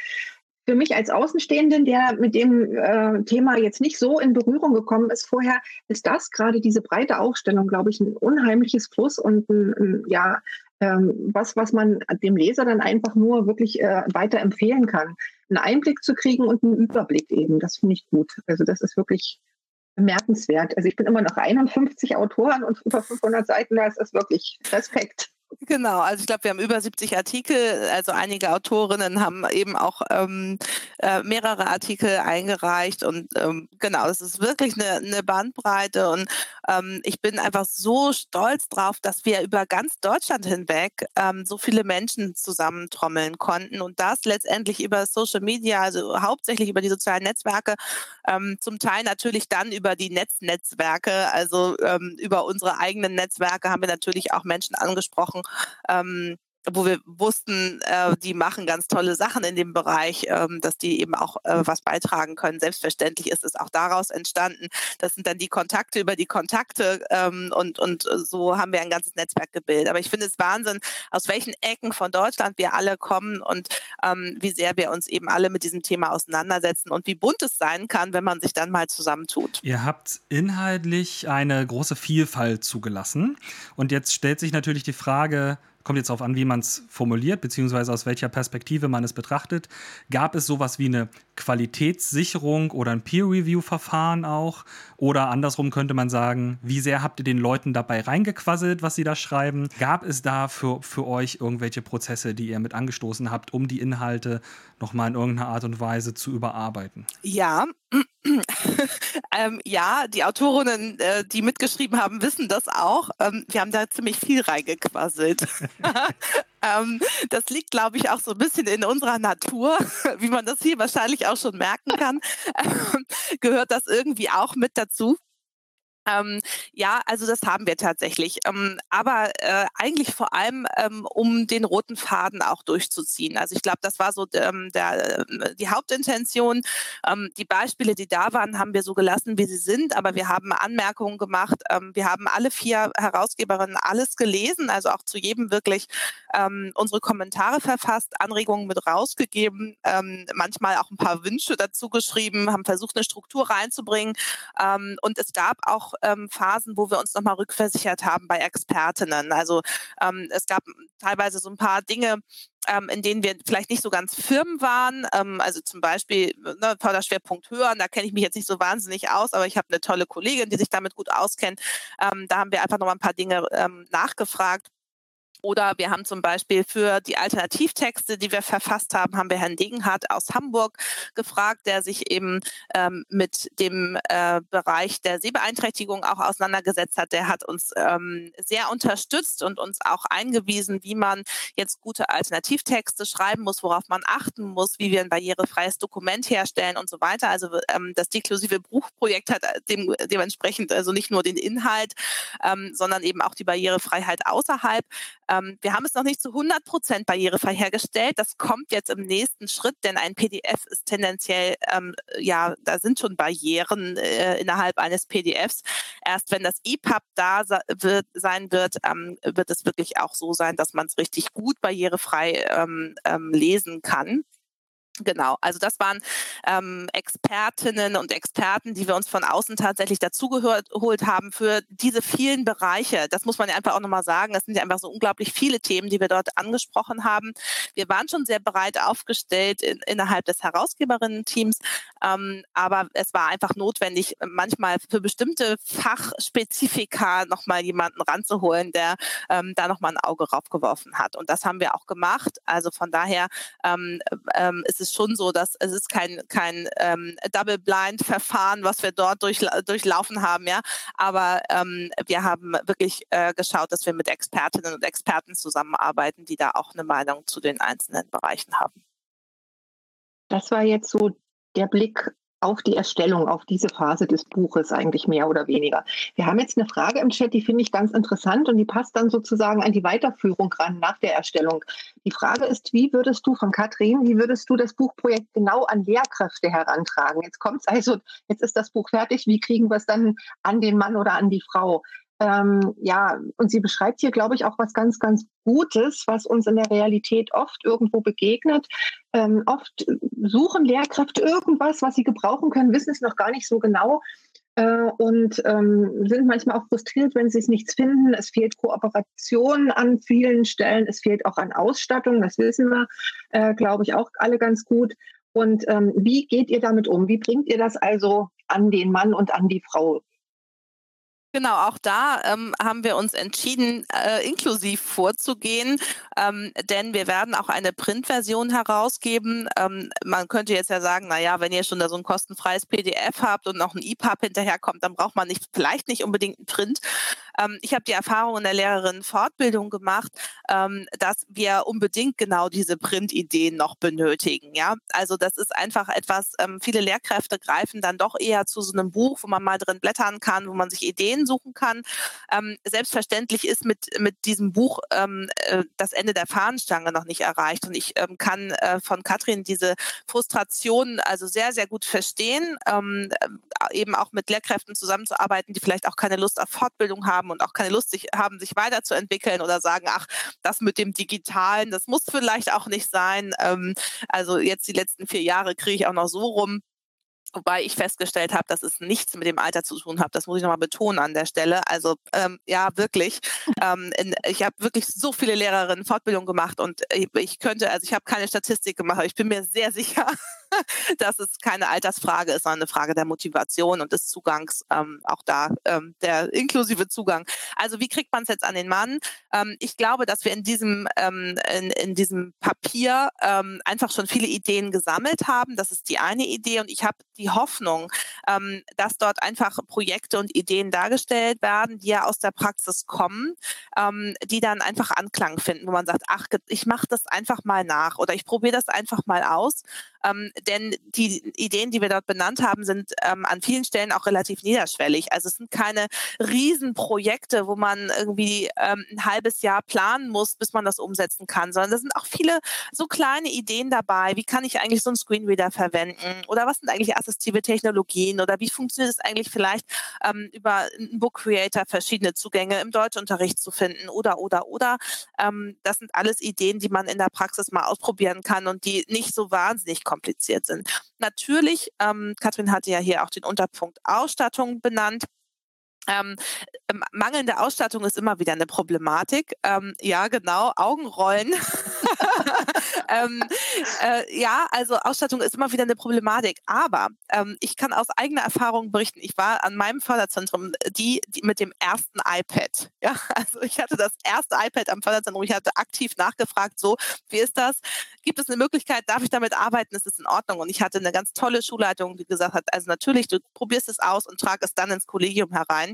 für mich als Außenstehenden, der mit dem äh, Thema jetzt nicht so in Berührung gekommen ist vorher, ist das gerade diese breite Aufstellung, glaube ich, ein unheimliches Plus und ein, ein ja, ähm, was, was man dem Leser dann einfach nur wirklich äh, weiter empfehlen kann. Einen Einblick zu kriegen und einen Überblick eben, das finde ich gut. Also das ist wirklich bemerkenswert. Also ich bin immer noch 51 Autoren und über 500 Seiten, da ist das wirklich Respekt. Genau, also ich glaube, wir haben über 70 Artikel. Also einige Autorinnen haben eben auch ähm, äh, mehrere Artikel eingereicht und ähm, genau, es ist wirklich eine, eine Bandbreite und ähm, ich bin einfach so stolz drauf, dass wir über ganz Deutschland hinweg ähm, so viele Menschen zusammentrommeln konnten und das letztendlich über Social Media, also hauptsächlich über die sozialen Netzwerke, ähm, zum Teil natürlich dann über die Netznetzwerke, also ähm, über unsere eigenen Netzwerke haben wir natürlich auch Menschen angesprochen, ähm, wo wir wussten, äh, die machen ganz tolle Sachen in dem Bereich, ähm, dass die eben auch äh, was beitragen können. Selbstverständlich ist es auch daraus entstanden. Das sind dann die Kontakte über die Kontakte ähm, und, und so haben wir ein ganzes Netzwerk gebildet. Aber ich finde es Wahnsinn, aus welchen Ecken von Deutschland wir alle kommen und ähm, wie sehr wir uns eben alle mit diesem Thema auseinandersetzen und wie bunt es sein kann, wenn man sich dann mal zusammentut. Ihr habt inhaltlich eine große Vielfalt zugelassen. Und jetzt stellt sich natürlich die Frage, kommt jetzt darauf an, wie man es formuliert, beziehungsweise aus welcher Perspektive man es betrachtet. Gab es sowas wie eine Qualitätssicherung oder ein Peer-Review-Verfahren auch? Oder andersrum könnte man sagen, wie sehr habt ihr den Leuten dabei reingequasselt, was sie da schreiben? Gab es da für, für euch irgendwelche Prozesse, die ihr mit angestoßen habt, um die Inhalte nochmal in irgendeiner Art und Weise zu überarbeiten? Ja, ähm, ja, die Autorinnen, äh, die mitgeschrieben haben, wissen das auch. Ähm, wir haben da ziemlich viel reingequasselt. ähm, das liegt, glaube ich, auch so ein bisschen in unserer Natur, wie man das hier wahrscheinlich auch schon merken kann. Ähm, gehört das irgendwie auch mit dazu. Ähm, ja, also das haben wir tatsächlich. Ähm, aber äh, eigentlich vor allem, ähm, um den roten Faden auch durchzuziehen. Also ich glaube, das war so ähm, der, äh, die Hauptintention. Ähm, die Beispiele, die da waren, haben wir so gelassen, wie sie sind. Aber wir haben Anmerkungen gemacht. Ähm, wir haben alle vier Herausgeberinnen alles gelesen, also auch zu jedem wirklich unsere Kommentare verfasst, Anregungen mit rausgegeben, manchmal auch ein paar Wünsche dazu geschrieben, haben versucht, eine Struktur reinzubringen. und es gab auch ähm, Phasen, wo wir uns nochmal rückversichert haben bei Expertinnen. Also ähm, es gab teilweise so ein paar Dinge, ähm, in denen wir vielleicht nicht so ganz firm waren. Ähm, also zum Beispiel ne, Förderschwerpunkt hören, da kenne ich mich jetzt nicht so wahnsinnig aus, aber ich habe eine tolle Kollegin, die sich damit gut auskennt. Ähm, da haben wir einfach nochmal ein paar Dinge ähm, nachgefragt. Oder wir haben zum Beispiel für die Alternativtexte, die wir verfasst haben, haben wir Herrn Degenhardt aus Hamburg gefragt, der sich eben ähm, mit dem äh, Bereich der Sehbeeinträchtigung auch auseinandergesetzt hat. Der hat uns ähm, sehr unterstützt und uns auch eingewiesen, wie man jetzt gute Alternativtexte schreiben muss, worauf man achten muss, wie wir ein barrierefreies Dokument herstellen und so weiter. Also ähm, das deklusive Buchprojekt hat äh, dem, dementsprechend also nicht nur den Inhalt, ähm, sondern eben auch die Barrierefreiheit außerhalb. Ähm, wir haben es noch nicht zu 100 Prozent barrierefrei hergestellt. Das kommt jetzt im nächsten Schritt, denn ein PDF ist tendenziell, ähm, ja, da sind schon Barrieren äh, innerhalb eines PDFs. Erst wenn das EPUB da wird, sein wird, ähm, wird es wirklich auch so sein, dass man es richtig gut barrierefrei ähm, ähm, lesen kann. Genau, also das waren ähm, Expertinnen und Experten, die wir uns von außen tatsächlich dazugeholt haben für diese vielen Bereiche. Das muss man ja einfach auch nochmal sagen. Es sind ja einfach so unglaublich viele Themen, die wir dort angesprochen haben. Wir waren schon sehr breit aufgestellt in, innerhalb des Herausgeberinnen-Teams, ähm, aber es war einfach notwendig, manchmal für bestimmte Fachspezifika nochmal jemanden ranzuholen, der ähm, da nochmal ein Auge raufgeworfen hat. Und das haben wir auch gemacht. Also von daher ähm, ähm, ist es es schon so, dass es ist kein, kein ähm, Double-Blind-Verfahren, was wir dort durch, durchlaufen haben, ja. Aber ähm, wir haben wirklich äh, geschaut, dass wir mit Expertinnen und Experten zusammenarbeiten, die da auch eine Meinung zu den einzelnen Bereichen haben. Das war jetzt so der Blick auf die Erstellung, auf diese Phase des Buches eigentlich mehr oder weniger. Wir haben jetzt eine Frage im Chat, die finde ich ganz interessant und die passt dann sozusagen an die Weiterführung ran nach der Erstellung. Die Frage ist, wie würdest du von Katrin, wie würdest du das Buchprojekt genau an Lehrkräfte herantragen? Jetzt kommt es also, jetzt ist das Buch fertig, wie kriegen wir es dann an den Mann oder an die Frau? Ähm, ja, und sie beschreibt hier, glaube ich, auch was ganz, ganz Gutes, was uns in der Realität oft irgendwo begegnet. Ähm, oft suchen Lehrkräfte irgendwas, was sie gebrauchen können, wissen es noch gar nicht so genau äh, und ähm, sind manchmal auch frustriert, wenn sie es nichts finden. Es fehlt Kooperation an vielen Stellen, es fehlt auch an Ausstattung, das wissen wir, äh, glaube ich, auch alle ganz gut. Und ähm, wie geht ihr damit um? Wie bringt ihr das also an den Mann und an die Frau? Genau, auch da ähm, haben wir uns entschieden, äh, inklusiv vorzugehen, ähm, denn wir werden auch eine Printversion herausgeben. Ähm, man könnte jetzt ja sagen, na ja, wenn ihr schon da so ein kostenfreies PDF habt und noch ein EPUB hinterherkommt, dann braucht man nicht, vielleicht nicht unbedingt einen Print. Ähm, ich habe die Erfahrung in der Lehrerin-Fortbildung gemacht, ähm, dass wir unbedingt genau diese Printideen noch benötigen. Ja, also das ist einfach etwas. Ähm, viele Lehrkräfte greifen dann doch eher zu so einem Buch, wo man mal drin blättern kann, wo man sich Ideen suchen kann. Ähm, selbstverständlich ist mit, mit diesem Buch ähm, äh, das Ende der Fahnenstange noch nicht erreicht. Und ich ähm, kann äh, von Katrin diese Frustration also sehr, sehr gut verstehen, äh, eben auch mit Lehrkräften zusammenzuarbeiten, die vielleicht auch keine Lust auf Fortbildung haben und auch keine Lust sich, haben, sich weiterzuentwickeln oder sagen, ach, das mit dem Digitalen, das muss vielleicht auch nicht sein. Ähm, also jetzt die letzten vier Jahre kriege ich auch noch so rum. Wobei ich festgestellt habe, dass es nichts mit dem Alter zu tun hat. Das muss ich nochmal betonen an der Stelle. Also ähm, ja, wirklich. Ähm, in, ich habe wirklich so viele Lehrerinnen Fortbildung gemacht und ich, ich könnte, also ich habe keine Statistik gemacht, aber ich bin mir sehr sicher, dass es keine Altersfrage ist, sondern eine Frage der Motivation und des Zugangs. Ähm, auch da ähm, der inklusive Zugang. Also wie kriegt man es jetzt an den Mann? Ähm, ich glaube, dass wir in diesem, ähm, in, in diesem Papier ähm, einfach schon viele Ideen gesammelt haben. Das ist die eine Idee und ich habe die Hoffnung, ähm, dass dort einfach Projekte und Ideen dargestellt werden, die ja aus der Praxis kommen, die dann einfach Anklang finden, wo man sagt, ach, ich mache das einfach mal nach oder ich probiere das einfach mal aus ähm, denn die Ideen, die wir dort benannt haben, sind ähm, an vielen Stellen auch relativ niederschwellig. Also es sind keine Riesenprojekte, wo man irgendwie ähm, ein halbes Jahr planen muss, bis man das umsetzen kann, sondern da sind auch viele so kleine Ideen dabei. Wie kann ich eigentlich so einen Screenreader verwenden? Oder was sind eigentlich assistive Technologien? Oder wie funktioniert es eigentlich vielleicht ähm, über einen Book Creator verschiedene Zugänge im Deutschunterricht zu finden? Oder, oder, oder. Ähm, das sind alles Ideen, die man in der Praxis mal ausprobieren kann und die nicht so wahnsinnig kompliziert sind. Natürlich, ähm, Katrin hatte ja hier auch den Unterpunkt Ausstattung benannt. Ähm, ähm, mangelnde Ausstattung ist immer wieder eine Problematik. Ähm, ja, genau, Augenrollen. ähm, äh, ja, also Ausstattung ist immer wieder eine Problematik. Aber ähm, ich kann aus eigener Erfahrung berichten, ich war an meinem Förderzentrum die, die mit dem ersten iPad. Ja, also ich hatte das erste iPad am Förderzentrum. Ich hatte aktiv nachgefragt, so, wie ist das? Gibt es eine Möglichkeit, darf ich damit arbeiten? Ist es in Ordnung? Und ich hatte eine ganz tolle Schulleitung, die gesagt hat, also natürlich, du probierst es aus und trag es dann ins Kollegium herein.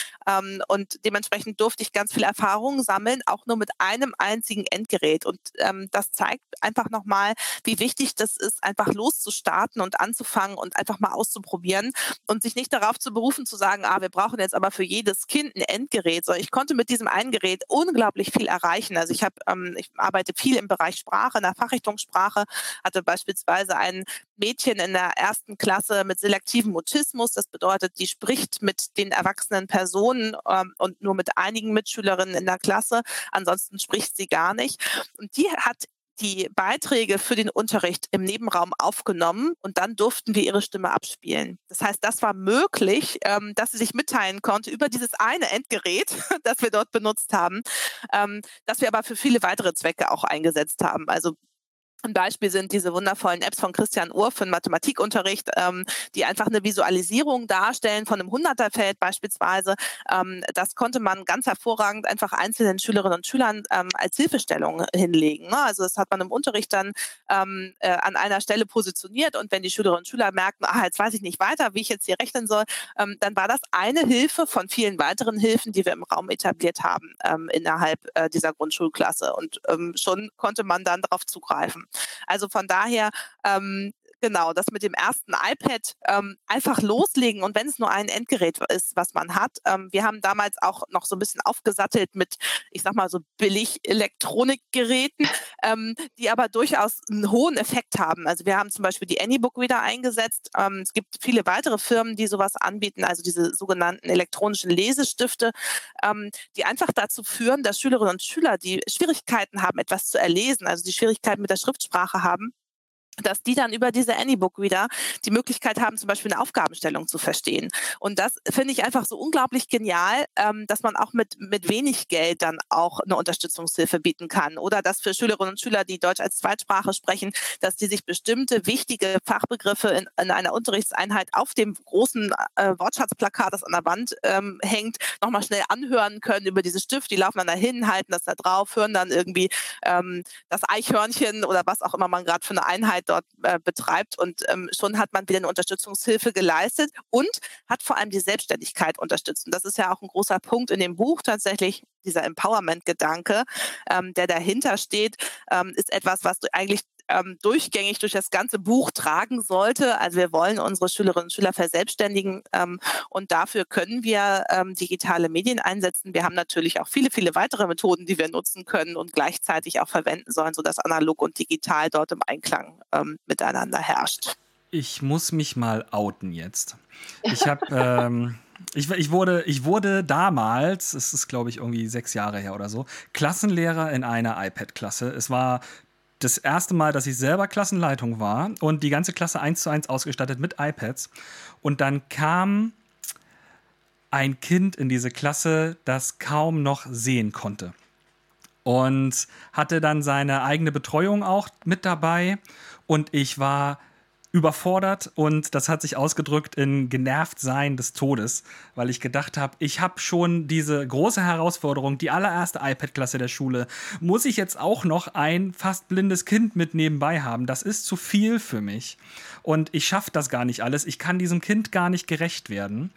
Ähm, und dementsprechend durfte ich ganz viel Erfahrung sammeln, auch nur mit einem einzigen Endgerät. Und ähm, das zeigt einfach nochmal, wie wichtig das ist, einfach loszustarten und anzufangen und einfach mal auszuprobieren und sich nicht darauf zu berufen, zu sagen, ah, wir brauchen jetzt aber für jedes Kind ein Endgerät. So, ich konnte mit diesem einen Gerät unglaublich viel erreichen. Also ich habe, ähm, ich arbeite viel im Bereich Sprache, in der Fachrichtungssprache, hatte beispielsweise ein Mädchen in der ersten Klasse mit selektivem Mutismus. Das bedeutet, die spricht mit den erwachsenen Personen ähm, und nur mit einigen Mitschülerinnen in der Klasse. Ansonsten spricht sie gar nicht. Und die hat die Beiträge für den Unterricht im Nebenraum aufgenommen und dann durften wir ihre Stimme abspielen. Das heißt, das war möglich, ähm, dass sie sich mitteilen konnte über dieses eine Endgerät, das wir dort benutzt haben, ähm, das wir aber für viele weitere Zwecke auch eingesetzt haben. Also ein Beispiel sind diese wundervollen Apps von Christian Uhr für den Mathematikunterricht, ähm, die einfach eine Visualisierung darstellen von einem Hunderterfeld beispielsweise. Ähm, das konnte man ganz hervorragend einfach einzelnen Schülerinnen und Schülern ähm, als Hilfestellung hinlegen. Ne? Also das hat man im Unterricht dann ähm, äh, an einer Stelle positioniert und wenn die Schülerinnen und Schüler merken, ah, jetzt weiß ich nicht weiter, wie ich jetzt hier rechnen soll, ähm, dann war das eine Hilfe von vielen weiteren Hilfen, die wir im Raum etabliert haben ähm, innerhalb äh, dieser Grundschulklasse. Und schon konnte man dann darauf zugreifen. Also von daher ähm, genau, das mit dem ersten iPad ähm, einfach loslegen und wenn es nur ein Endgerät ist, was man hat. Ähm, wir haben damals auch noch so ein bisschen aufgesattelt mit, ich sag mal so billig Elektronikgeräten, ähm, die aber durchaus einen hohen Effekt haben. Also wir haben zum Beispiel die Anybook wieder eingesetzt. Ähm, es gibt viele weitere Firmen, die sowas anbieten, also diese sogenannten elektronischen Lesestifte, ähm, die einfach dazu führen, dass Schülerinnen und Schüler, die Schwierigkeiten haben, etwas zu erlesen, also die Schwierigkeiten mit der Schriftsprache haben, dass die dann über diese Anybook wieder die Möglichkeit haben, zum Beispiel eine Aufgabenstellung zu verstehen. Und das finde ich einfach so unglaublich genial, ähm, dass man auch mit, mit wenig Geld dann auch eine Unterstützungshilfe bieten kann. Oder dass für Schülerinnen und Schüler, die Deutsch als Zweitsprache sprechen, dass die sich bestimmte wichtige Fachbegriffe in, in einer Unterrichtseinheit auf dem großen äh, Wortschatzplakat, das an der Wand ähm, hängt, nochmal schnell anhören können über diese Stift. Die laufen dann dahin, halten das da drauf, hören dann irgendwie ähm, das Eichhörnchen oder was auch immer man gerade für eine Einheit dort äh, betreibt. Und ähm, schon hat man wieder eine Unterstützungshilfe geleistet und hat vor allem die Selbstständigkeit unterstützt. Und das ist ja auch ein großer Punkt in dem Buch tatsächlich. Dieser Empowerment-Gedanke, ähm, der dahinter steht, ähm, ist etwas, was eigentlich ähm, durchgängig durch das ganze Buch tragen sollte. Also wir wollen unsere Schülerinnen und Schüler verselbstständigen ähm, und dafür können wir ähm, digitale Medien einsetzen. Wir haben natürlich auch viele, viele weitere Methoden, die wir nutzen können und gleichzeitig auch verwenden sollen, sodass analog und digital dort im Einklang ähm, miteinander herrscht. Ich muss mich mal outen jetzt. Ich habe ähm, ich, ich, wurde, ich wurde damals, es ist glaube ich irgendwie sechs Jahre her oder so, Klassenlehrer in einer iPad-Klasse. Es war das erste Mal, dass ich selber Klassenleitung war und die ganze Klasse eins zu eins ausgestattet mit iPads. Und dann kam ein Kind in diese Klasse, das kaum noch sehen konnte. Und hatte dann seine eigene Betreuung auch mit dabei. Und ich war überfordert und das hat sich ausgedrückt in genervt sein des Todes, weil ich gedacht habe, ich habe schon diese große Herausforderung, die allererste iPad-Klasse der Schule, muss ich jetzt auch noch ein fast blindes Kind mit nebenbei haben. Das ist zu viel für mich und ich schaffe das gar nicht alles. Ich kann diesem Kind gar nicht gerecht werden.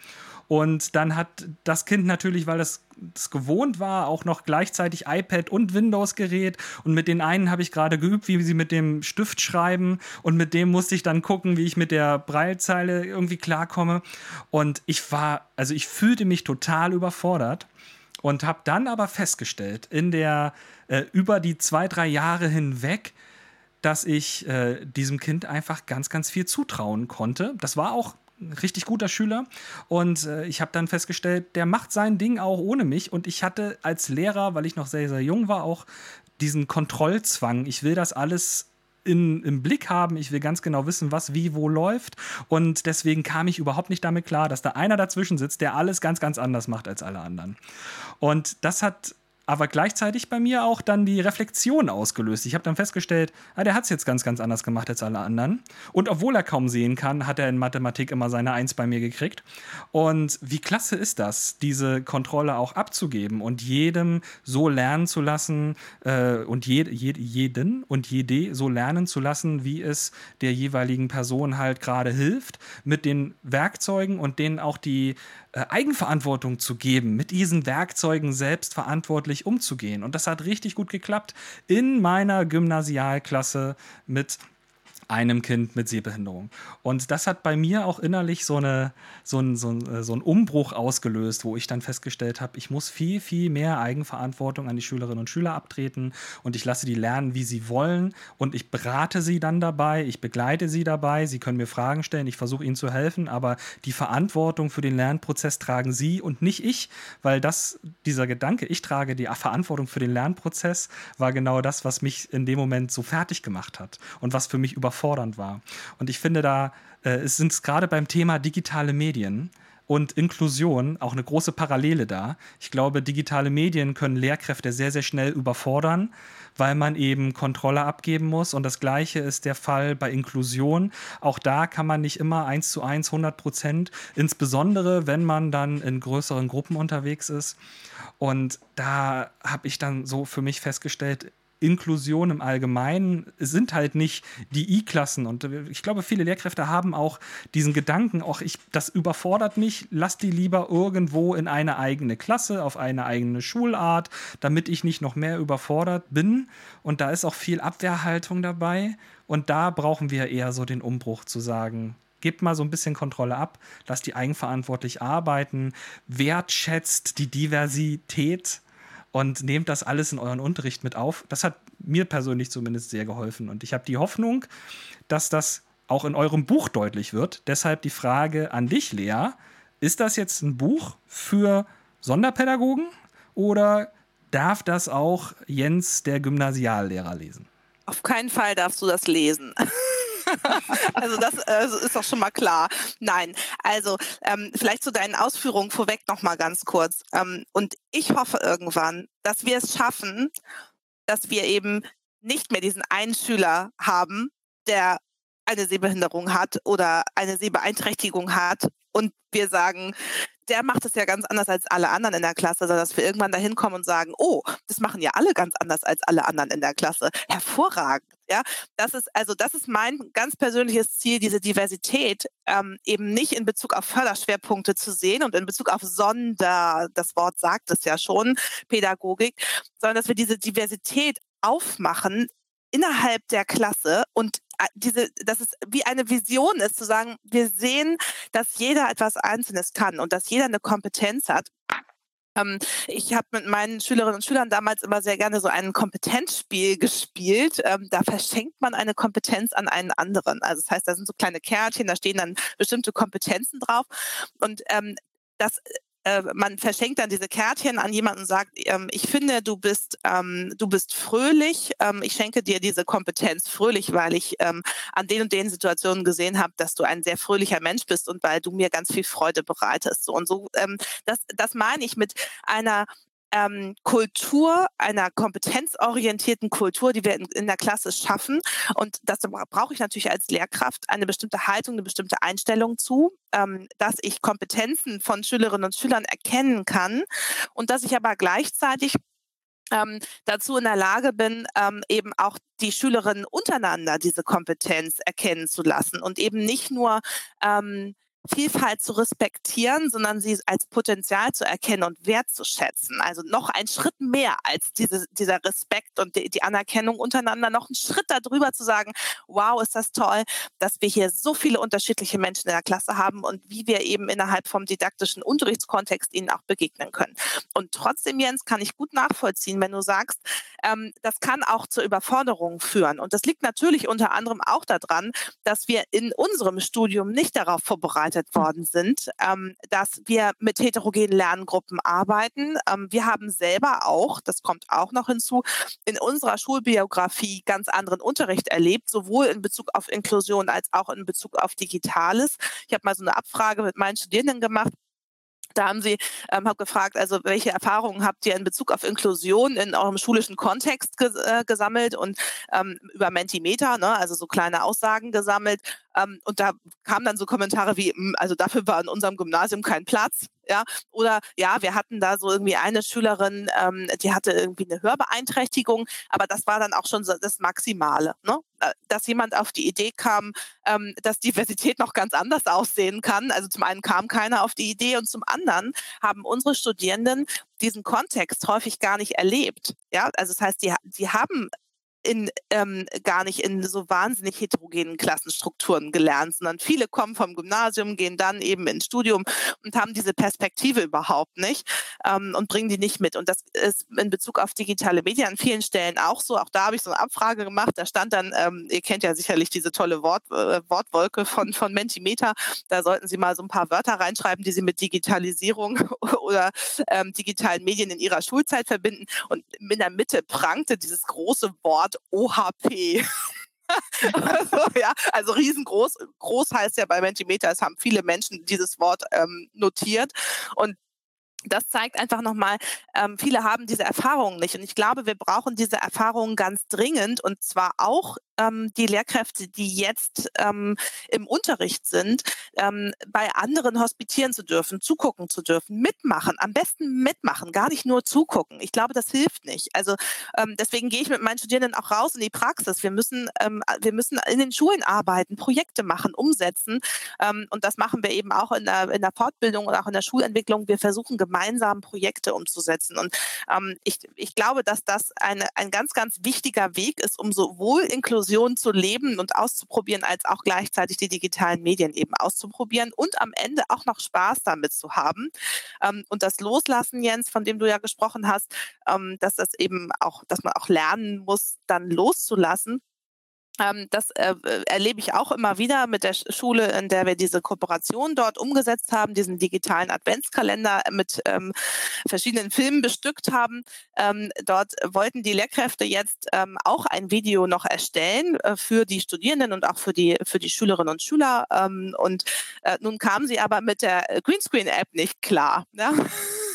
Und dann hat das Kind natürlich, weil es das gewohnt war, auch noch gleichzeitig iPad und Windows-Gerät. Und mit den einen habe ich gerade geübt, wie sie mit dem Stift schreiben. Und mit dem musste ich dann gucken, wie ich mit der Breilzeile irgendwie klarkomme. Und ich war, also ich fühlte mich total überfordert und habe dann aber festgestellt, in der, äh, über die zwei, drei Jahre hinweg, dass ich äh, diesem Kind einfach ganz, ganz viel zutrauen konnte. Das war auch richtig guter Schüler. Und äh, ich habe dann festgestellt, der macht sein Ding auch ohne mich. Und ich hatte als Lehrer, weil ich noch sehr, sehr jung war, auch diesen Kontrollzwang. Ich will das alles in, im Blick haben. Ich will ganz genau wissen, was wie wo läuft. Und deswegen kam ich überhaupt nicht damit klar, dass da einer dazwischen sitzt, der alles ganz, ganz anders macht als alle anderen. Und das hat aber gleichzeitig bei mir auch dann die Reflexion ausgelöst. Ich habe dann festgestellt, ah, der hat es jetzt ganz, ganz anders gemacht als alle anderen. Und obwohl er kaum sehen kann, hat er in Mathematik immer seine Eins bei mir gekriegt. Und wie klasse ist das, diese Kontrolle auch abzugeben und jedem so lernen zu lassen äh, und je, je, jeden und jede so lernen zu lassen, wie es der jeweiligen Person halt gerade hilft, mit den Werkzeugen und denen auch die Eigenverantwortung zu geben, mit diesen Werkzeugen selbstverantwortlich umzugehen. Und das hat richtig gut geklappt in meiner Gymnasialklasse mit einem Kind mit Sehbehinderung. Und das hat bei mir auch innerlich so, eine, so, ein, so, ein, so einen Umbruch ausgelöst, wo ich dann festgestellt habe, ich muss viel, viel mehr Eigenverantwortung an die Schülerinnen und Schüler abtreten und ich lasse die lernen, wie sie wollen und ich berate sie dann dabei, ich begleite sie dabei, sie können mir Fragen stellen, ich versuche ihnen zu helfen, aber die Verantwortung für den Lernprozess tragen sie und nicht ich, weil das, dieser Gedanke, ich trage die Verantwortung für den Lernprozess, war genau das, was mich in dem Moment so fertig gemacht hat und was für mich über überfordernd war. Und ich finde, da äh, sind es gerade beim Thema digitale Medien und Inklusion auch eine große Parallele da. Ich glaube, digitale Medien können Lehrkräfte sehr, sehr schnell überfordern, weil man eben Kontrolle abgeben muss. Und das Gleiche ist der Fall bei Inklusion. Auch da kann man nicht immer eins zu eins 100 Prozent, insbesondere wenn man dann in größeren Gruppen unterwegs ist. Und da habe ich dann so für mich festgestellt, Inklusion im Allgemeinen sind halt nicht die I-Klassen. Und ich glaube, viele Lehrkräfte haben auch diesen Gedanken, auch ich, das überfordert mich, lass die lieber irgendwo in eine eigene Klasse, auf eine eigene Schulart, damit ich nicht noch mehr überfordert bin. Und da ist auch viel Abwehrhaltung dabei. Und da brauchen wir eher so den Umbruch zu sagen, gebt mal so ein bisschen Kontrolle ab, lasst die eigenverantwortlich arbeiten, wertschätzt die Diversität und nehmt das alles in euren Unterricht mit auf. Das hat mir persönlich zumindest sehr geholfen und ich habe die Hoffnung, dass das auch in eurem Buch deutlich wird. Deshalb die Frage an dich, Lea. Ist das jetzt ein Buch für Sonderpädagogen oder darf das auch Jens, der Gymnasiallehrer, lesen? Auf keinen Fall darfst du das lesen. also das äh, ist doch schon mal klar. Nein, also ähm, vielleicht zu deinen Ausführungen vorweg noch mal ganz kurz. Ähm, und ich hoffe irgendwann, dass wir es schaffen, dass wir eben nicht mehr diesen einen Schüler haben, der eine Sehbehinderung hat oder eine Sehbeeinträchtigung hat und wir sagen, der macht es ja ganz anders als alle anderen in der Klasse, sodass wir irgendwann dahin kommen und sagen, oh, das machen ja alle ganz anders als alle anderen in der Klasse. Hervorragend. Ja, das ist also das ist mein ganz persönliches Ziel, diese Diversität ähm, eben nicht in Bezug auf Förderschwerpunkte zu sehen und in Bezug auf Sonder, das Wort sagt es ja schon, Pädagogik, sondern dass wir diese Diversität aufmachen innerhalb der Klasse und diese, dass es wie eine Vision ist, zu sagen, wir sehen, dass jeder etwas Einzelnes kann und dass jeder eine Kompetenz hat. Ähm, ich habe mit meinen Schülerinnen und Schülern damals immer sehr gerne so ein Kompetenzspiel gespielt. Ähm, da verschenkt man eine Kompetenz an einen anderen. Also das heißt, da sind so kleine Kärtchen, da stehen dann bestimmte Kompetenzen drauf. Und ähm, das äh, man verschenkt dann diese Kärtchen an jemanden und sagt, ähm, ich finde, du bist, ähm, du bist fröhlich. Ähm, ich schenke dir diese Kompetenz fröhlich, weil ich ähm, an den und den Situationen gesehen habe, dass du ein sehr fröhlicher Mensch bist und weil du mir ganz viel Freude bereitest. So und so, ähm, das, das meine ich mit einer ähm, Kultur, einer kompetenzorientierten Kultur, die wir in, in der Klasse schaffen. Und dazu brauche ich natürlich als Lehrkraft eine bestimmte Haltung, eine bestimmte Einstellung zu, ähm, dass ich Kompetenzen von Schülerinnen und Schülern erkennen kann und dass ich aber gleichzeitig ähm, dazu in der Lage bin, ähm, eben auch die Schülerinnen untereinander diese Kompetenz erkennen zu lassen und eben nicht nur ähm, Vielfalt zu respektieren, sondern sie als Potenzial zu erkennen und wertzuschätzen. Also noch ein Schritt mehr als diese, dieser Respekt und die, die Anerkennung untereinander, noch einen Schritt darüber zu sagen, wow, ist das toll, dass wir hier so viele unterschiedliche Menschen in der Klasse haben und wie wir eben innerhalb vom didaktischen Unterrichtskontext ihnen auch begegnen können. Und trotzdem, Jens, kann ich gut nachvollziehen, wenn du sagst, ähm, das kann auch zur Überforderung führen. Und das liegt natürlich unter anderem auch daran, dass wir in unserem Studium nicht darauf vorbereitet vorbereitet worden sind, ähm, dass wir mit heterogenen Lerngruppen arbeiten. Ähm, wir haben selber auch, das kommt auch noch hinzu, in unserer Schulbiografie ganz anderen Unterricht erlebt, sowohl in Bezug auf Inklusion als auch in Bezug auf Digitales. Ich habe mal so eine Abfrage mit meinen Studierenden gemacht da haben Sie ähm, hab gefragt, also welche Erfahrungen habt ihr in Bezug auf Inklusion in eurem schulischen Kontext ges äh, gesammelt und ähm, über Mentimeter, ne, also so kleine Aussagen gesammelt. Ähm, und da kamen dann so Kommentare wie, also dafür war in unserem Gymnasium kein Platz. Ja, oder ja, wir hatten da so irgendwie eine Schülerin, ähm, die hatte irgendwie eine Hörbeeinträchtigung, aber das war dann auch schon so das Maximale, ne? Äh, dass jemand auf die Idee kam, ähm, dass Diversität noch ganz anders aussehen kann. Also zum einen kam keiner auf die Idee und zum anderen haben unsere Studierenden diesen Kontext häufig gar nicht erlebt. Ja, also das heißt, die, die haben in, ähm, gar nicht in so wahnsinnig heterogenen Klassenstrukturen gelernt, sondern viele kommen vom Gymnasium, gehen dann eben ins Studium und haben diese Perspektive überhaupt nicht ähm, und bringen die nicht mit. Und das ist in Bezug auf digitale Medien an vielen Stellen auch so. Auch da habe ich so eine Abfrage gemacht. Da stand dann, ähm, ihr kennt ja sicherlich diese tolle Wort, äh, Wortwolke von, von Mentimeter. Da sollten Sie mal so ein paar Wörter reinschreiben, die Sie mit Digitalisierung oder ähm, digitalen Medien in Ihrer Schulzeit verbinden. Und in der Mitte prangte dieses große Wort OHP. also, ja, also riesengroß. Groß heißt ja bei Mentimeter, es haben viele Menschen dieses Wort ähm, notiert. Und das zeigt einfach nochmal, ähm, viele haben diese Erfahrungen nicht. Und ich glaube, wir brauchen diese Erfahrungen ganz dringend und zwar auch ähm, die Lehrkräfte, die jetzt ähm, im Unterricht sind, ähm, bei anderen hospitieren zu dürfen, zugucken zu dürfen, mitmachen, am besten mitmachen, gar nicht nur zugucken. Ich glaube, das hilft nicht. Also ähm, deswegen gehe ich mit meinen Studierenden auch raus in die Praxis. Wir müssen, ähm, wir müssen in den Schulen arbeiten, Projekte machen, umsetzen. Ähm, und das machen wir eben auch in der, in der Fortbildung und auch in der Schulentwicklung. Wir versuchen gemeinsam Projekte umzusetzen. Und ich, ich glaube, dass das eine, ein ganz, ganz wichtiger Weg ist, um sowohl Inklusion Inklusion zu leben und auszuprobieren, als auch gleichzeitig die digitalen Medien eben auszuprobieren und am Ende auch noch Spaß damit zu haben. Ähm, und das Loslassen, Jens, von dem du ja gesprochen hast, ähm, dass das eben auch, dass man auch lernen muss, dann loszulassen Ähm, das äh, erlebe ich auch immer wieder mit der Schule, in der wir diese Kooperation dort umgesetzt haben, diesen digitalen Adventskalender mit ähm, verschiedenen Filmen bestückt haben. Ähm, dort wollten die Lehrkräfte jetzt ähm, auch ein Video noch erstellen äh, für die Studierenden und auch für die, für die Schülerinnen und Schüler. Ähm, und äh, nun kamen sie aber mit der Greenscreen-App nicht klar. Ne?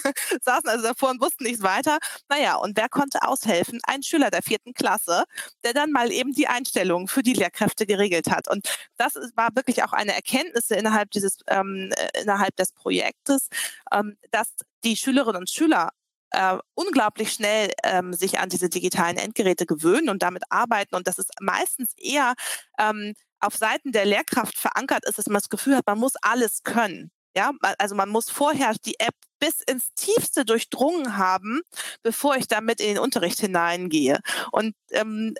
saßen also davor und wussten nichts weiter. Naja, und wer konnte aushelfen? Ein Schüler der vierten Klasse, der dann mal eben die Einstellungen für die Lehrkräfte geregelt hat. Und das war wirklich auch eine Erkenntnis innerhalb dieses, ähm, äh, innerhalb des Projektes, ähm, dass die Schülerinnen und Schüler äh, unglaublich schnell ähm, sich an diese digitalen Endgeräte gewöhnen und damit arbeiten und dass es meistens eher ähm, auf Seiten der Lehrkraft verankert ist, dass man das Gefühl hat, man muss alles können. Ja, also man muss vorher die App bis ins Tiefste durchdrungen haben, bevor ich damit in den Unterricht hineingehe. Und ähm,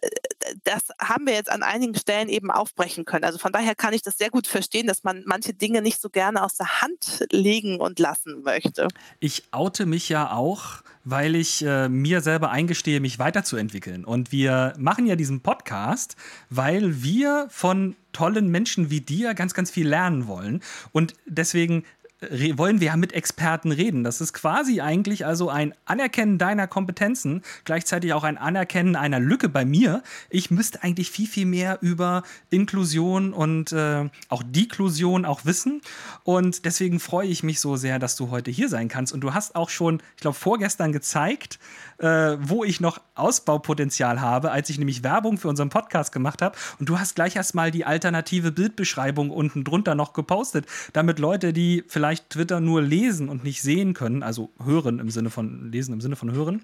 das haben wir jetzt an einigen Stellen eben aufbrechen können. Also von daher kann ich das sehr gut verstehen, dass man manche Dinge nicht so gerne aus der Hand legen und lassen möchte. Ich oute mich ja auch, weil ich äh, mir selber eingestehe, mich weiterzuentwickeln. Und wir machen ja diesen Podcast, weil wir von tollen Menschen wie dir ganz, ganz viel lernen wollen. Und deswegen wollen wir ja mit Experten reden. Das ist quasi eigentlich also ein Anerkennen deiner Kompetenzen, gleichzeitig auch ein Anerkennen einer Lücke bei mir. Ich müsste eigentlich viel, viel mehr über Inklusion und äh, auch Deklusion auch wissen. Und deswegen freue ich mich so sehr, dass du heute hier sein kannst. Und du hast auch schon, ich glaube, vorgestern gezeigt, äh, wo ich noch Ausbaupotenzial habe, als ich nämlich Werbung für unseren Podcast gemacht habe. Und du hast gleich erstmal die alternative Bildbeschreibung unten drunter noch gepostet, damit Leute, die vielleicht Twitter nur lesen und nicht sehen können, also hören im Sinne von lesen im Sinne von hören,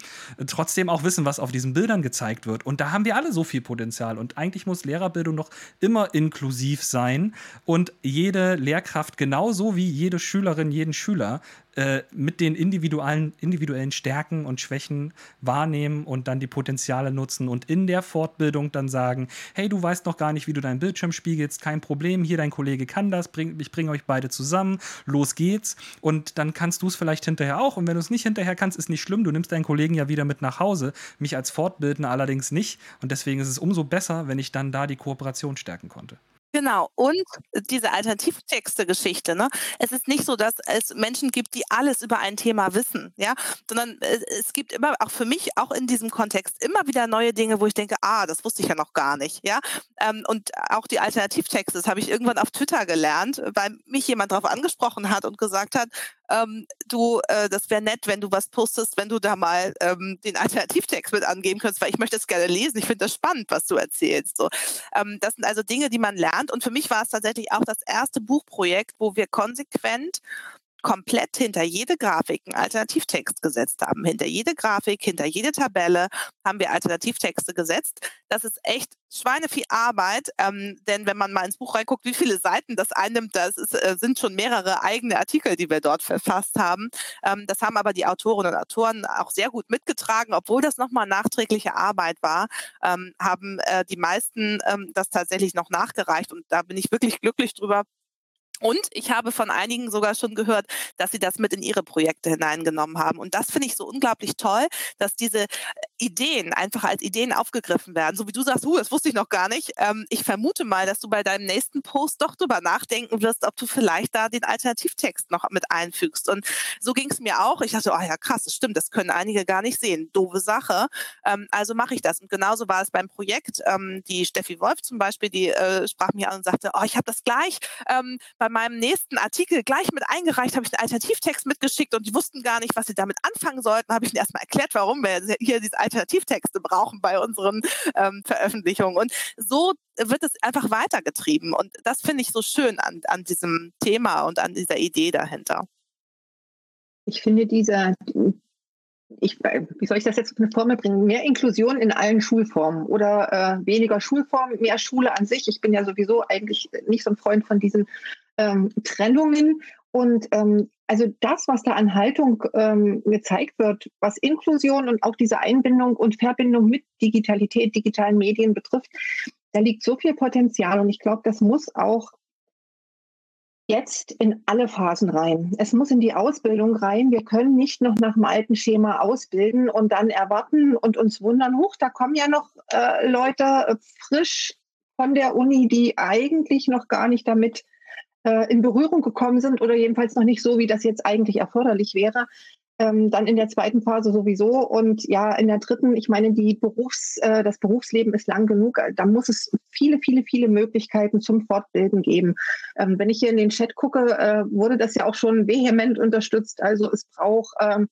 trotzdem auch wissen, was auf diesen Bildern gezeigt wird. Und da haben wir alle so viel Potenzial. Und eigentlich muss Lehrerbildung noch immer inklusiv sein und jede Lehrkraft genauso wie jede Schülerin, jeden Schüler äh, mit den individuellen, individuellen Stärken und Schwächen wahrnehmen und dann die Potenziale nutzen und in der Fortbildung dann sagen, hey, du weißt noch gar nicht, wie du deinen Bildschirm spiegelst, kein Problem, hier dein Kollege kann das, bring, ich bringe euch beide zusammen, los geht's. Und dann kannst du es vielleicht hinterher auch. Und wenn du es nicht hinterher kannst, ist nicht schlimm, du nimmst deinen Kollegen ja wieder mit nach Hause, mich als Fortbildner allerdings nicht. Und deswegen ist es umso besser, wenn ich dann da die Kooperation stärken konnte. Genau. Und diese Alternativtexte-Geschichte, ne? Es ist nicht so, dass es Menschen gibt, die alles über ein Thema wissen, ja, sondern es gibt immer, auch für mich, auch in diesem Kontext, immer wieder neue Dinge, wo ich denke, ah, das wusste ich ja noch gar nicht, ja. Ähm, und auch die Alternativtexte, das habe ich irgendwann auf Twitter gelernt, weil mich jemand darauf angesprochen hat und gesagt hat, ähm, du, äh, das wäre nett, wenn du was postest, wenn du da mal ähm, den Alternativtext mit angeben könntest, weil ich möchte es gerne lesen. Ich finde das spannend, was du erzählst. So, ähm, das sind also Dinge, die man lernt. Und für mich war es tatsächlich auch das erste Buchprojekt, wo wir konsequent komplett hinter jede Grafik einen Alternativtext gesetzt haben. Hinter jede Grafik, hinter jede Tabelle haben wir Alternativtexte gesetzt. Das ist echt schweineviel Arbeit, ähm, denn wenn man mal ins Buch reinguckt, wie viele Seiten das einnimmt, das ist, äh, sind schon mehrere eigene Artikel, die wir dort verfasst haben. Ähm, das haben aber die Autorinnen und Autoren auch sehr gut mitgetragen, obwohl das nochmal nachträgliche Arbeit war, ähm, haben äh, die meisten ähm, das tatsächlich noch nachgereicht und da bin ich wirklich glücklich drüber, und ich habe von einigen sogar schon gehört, dass sie das mit in ihre Projekte hineingenommen haben. Und das finde ich so unglaublich toll, dass diese äh, Ideen einfach als Ideen aufgegriffen werden. So wie du sagst, uh, das wusste ich noch gar nicht. Ähm, ich vermute mal, dass du bei deinem nächsten Post doch drüber nachdenken wirst, ob du vielleicht da den Alternativtext noch mit einfügst. Und so ging es mir auch. Ich dachte, oh ja, krass, das stimmt, das können einige gar nicht sehen. Doofe Sache. Ähm, also mache ich das. Und genauso war es beim Projekt. Ähm, die Steffi Wolf zum Beispiel, die äh, sprach mir an und sagte, oh, ich habe das gleich ähm, bei meinem nächsten Artikel gleich mit eingereicht, habe ich einen Alternativtext mitgeschickt und die wussten gar nicht, was sie damit anfangen sollten. Habe ich ihnen erstmal erklärt, warum wir hier diese Alternativtexte brauchen bei unseren ähm, Veröffentlichungen. Und so wird es einfach weitergetrieben. Und das finde ich so schön an, an diesem Thema und an dieser Idee dahinter. Ich finde dieser, ich, wie soll ich das jetzt auf eine Formel bringen? Mehr Inklusion in allen Schulformen oder äh, weniger Schulformen, mehr Schule an sich. Ich bin ja sowieso eigentlich nicht so ein Freund von diesen ähm, Trennungen. Und ähm, also das, was da an Haltung ähm, gezeigt wird, was Inklusion und auch diese Einbindung und Verbindung mit Digitalität, digitalen Medien betrifft, da liegt so viel Potenzial. Und ich glaube, das muss auch jetzt in alle Phasen rein. Es muss in die Ausbildung rein. Wir können nicht noch nach dem alten Schema ausbilden und dann erwarten und uns wundern, hoch, da kommen ja noch äh, Leute äh, frisch von der Uni, die eigentlich noch gar nicht damit äh, in Berührung gekommen sind oder jedenfalls noch nicht so, wie das jetzt eigentlich erforderlich wäre. Ähm, dann in der zweiten Phase sowieso und ja, in der dritten, ich meine, die Berufs, äh, das Berufsleben ist lang genug. Da muss es viele, viele, viele Möglichkeiten zum Fortbilden geben. Ähm, wenn ich hier in den Chat gucke, äh, wurde das ja auch schon vehement unterstützt. Also es braucht ähm,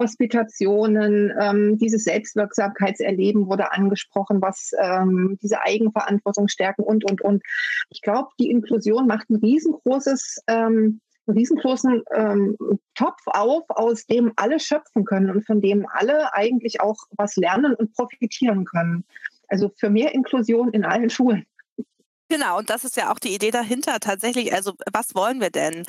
Hospitationen, ähm, dieses Selbstwirksamkeitserleben wurde angesprochen, was ähm, diese Eigenverantwortung stärken und, und, und. Ich glaube, die Inklusion macht ein riesengroßes ähm, einen riesengroßen ähm, Topf auf, aus dem alle schöpfen können und von dem alle eigentlich auch was lernen und profitieren können. Also für mehr Inklusion in allen Schulen. Genau, und das ist ja auch die Idee dahinter tatsächlich. Also was wollen wir denn?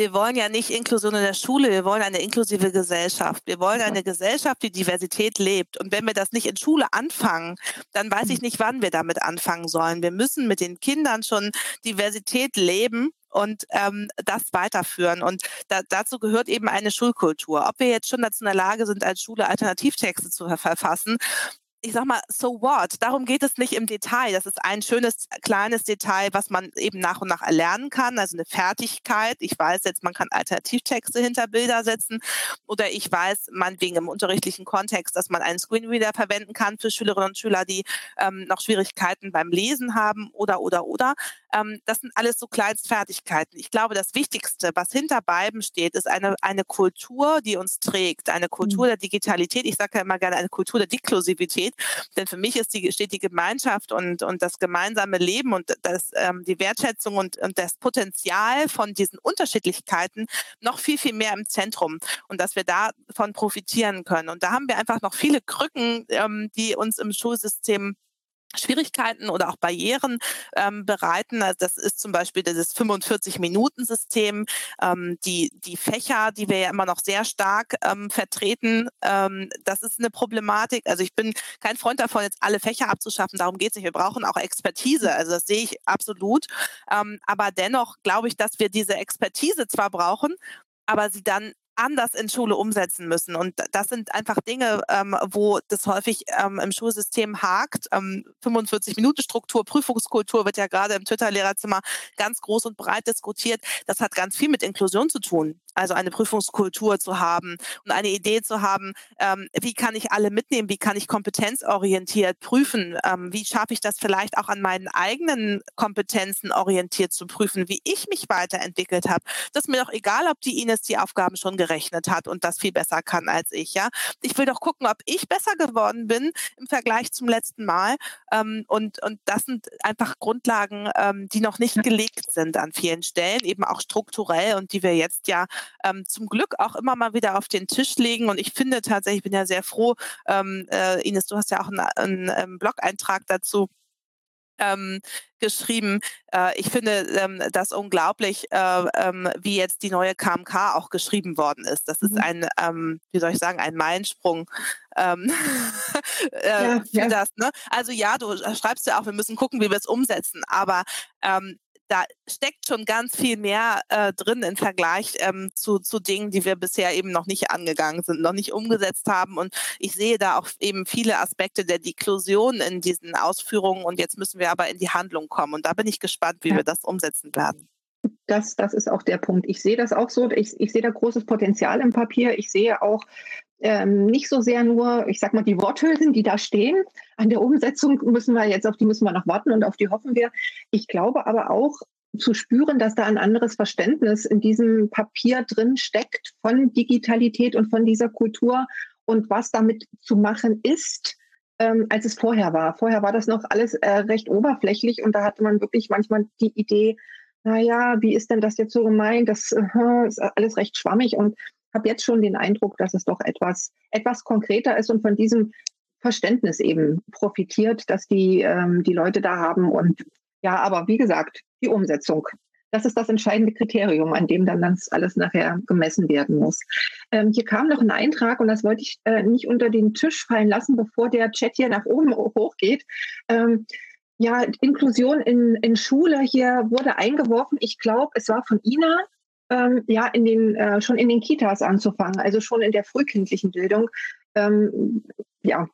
Wir wollen ja nicht Inklusion in der Schule, wir wollen eine inklusive Gesellschaft. Wir wollen eine Gesellschaft, die Diversität lebt. Und wenn wir das nicht in Schule anfangen, dann weiß ich mhm. nicht, wann wir damit anfangen sollen. Wir müssen mit den Kindern schon Diversität leben und ähm, das weiterführen. Und da, dazu gehört eben eine Schulkultur. Ob wir jetzt schon dazu in der Lage sind, als Schule Alternativtexte zu verfassen, ich sag mal, so what? Darum geht es nicht im Detail. Das ist ein schönes kleines Detail, was man eben nach und nach erlernen kann, also eine Fertigkeit. Ich weiß jetzt, man kann Alternativtexte hinter Bilder setzen oder ich weiß, man wegen im unterrichtlichen Kontext, dass man einen Screenreader verwenden kann für Schülerinnen und Schüler, die ähm, noch Schwierigkeiten beim Lesen haben oder oder oder. Ähm, das sind alles so Kleinstfertigkeiten. Ich glaube, das Wichtigste, was hinter beiden steht, ist eine, eine Kultur, die uns trägt, eine Kultur mhm. der Digitalität. Ich sage ja immer gerne eine Kultur der Deklusivität, denn für mich ist die, steht die Gemeinschaft und, und das gemeinsame Leben und das, ähm, die Wertschätzung und, und das Potenzial von diesen Unterschiedlichkeiten noch viel, viel mehr im Zentrum und dass wir davon profitieren können. Und da haben wir einfach noch viele Krücken, ähm, die uns im Schulsystem Schwierigkeiten oder auch Barrieren ähm, bereiten. Also das ist zum Beispiel dieses 45-Minuten-System, ähm, die, die Fächer, die wir ja immer noch sehr stark ähm, vertreten. Ähm, das ist eine Problematik. Also ich bin kein Freund davon, jetzt alle Fächer abzuschaffen. Darum geht es nicht. Wir brauchen auch Expertise. Also das sehe ich absolut. Ähm, aber dennoch glaube ich, dass wir diese Expertise zwar brauchen, aber sie dann anders in Schule umsetzen müssen. Und das sind einfach Dinge, ähm, wo das häufig ähm, im Schulsystem hakt. Ähm, 45-Minuten-Struktur, Prüfungskultur wird ja gerade im Twitter-Lehrerzimmer ganz groß und breit diskutiert. Das hat ganz viel mit Inklusion zu tun also eine Prüfungskultur zu haben und eine Idee zu haben, ähm, wie kann ich alle mitnehmen, wie kann ich kompetenzorientiert prüfen, ähm, wie schaffe ich das vielleicht auch an meinen eigenen Kompetenzen orientiert zu prüfen, wie ich mich weiterentwickelt habe. Das ist mir doch egal, ob die Ines die Aufgaben schon gerechnet hat und das viel besser kann als ich. Ja, ich will doch gucken, ob ich besser geworden bin im Vergleich zum letzten Mal. Ähm, und und das sind einfach Grundlagen, ähm, die noch nicht gelegt sind an vielen Stellen, eben auch strukturell und die wir jetzt ja ähm, zum Glück auch immer mal wieder auf den Tisch legen. Und ich finde tatsächlich, ich bin ja sehr froh, ähm, äh, Ines, du hast ja auch einen, einen, einen Blog-Eintrag dazu. Ähm, geschrieben. Äh, ich finde ähm, das unglaublich, äh, ähm, wie jetzt die neue KMK auch geschrieben worden ist. Das ist mhm. ein, ähm, wie soll ich sagen, ein Meilensprung ähm, äh, ja, für ja. das. Ne? Also ja, du schreibst ja auch, wir müssen gucken, wie wir es umsetzen. Aber ähm, da steckt schon ganz viel mehr äh, drin im Vergleich ähm, zu, zu Dingen, die wir bisher eben noch nicht angegangen sind, noch nicht umgesetzt haben. Und ich sehe da auch eben viele Aspekte der Deklusion in diesen Ausführungen. Und jetzt müssen wir aber in die Handlung kommen. Und da bin ich gespannt, wie ja. wir das umsetzen werden. Das, das ist auch der Punkt. Ich sehe das auch so. Ich, ich sehe da großes Potenzial im Papier. Ich sehe auch ähm, nicht so sehr nur, ich sag mal, die Worthülsen, die da stehen. An der Umsetzung müssen wir jetzt, auf die müssen wir noch warten und auf die hoffen wir. Ich glaube aber auch zu spüren, dass da ein anderes Verständnis in diesem Papier drin steckt von Digitalität und von dieser Kultur und was damit zu machen ist, ähm, als es vorher war. Vorher war das noch alles äh, recht oberflächlich und da hatte man wirklich manchmal die Idee, naja, wie ist denn das jetzt so gemeint? Das äh, ist alles recht schwammig und habe jetzt schon den Eindruck, dass es doch etwas, etwas konkreter ist und von diesem Verständnis eben profitiert, dass die, ähm, die Leute da haben. Und ja, aber wie gesagt, die Umsetzung. Das ist das entscheidende Kriterium, an dem dann das alles nachher gemessen werden muss. Ähm, hier kam noch ein Eintrag und das wollte ich äh, nicht unter den Tisch fallen lassen, bevor der Chat hier nach oben hochgeht. Ähm, ja, Inklusion in, in Schule hier wurde eingeworfen. Ich glaube, es war von Ina, ähm, ja, in den, äh, schon in den Kitas anzufangen, also schon in der frühkindlichen Bildung. Ähm, ja,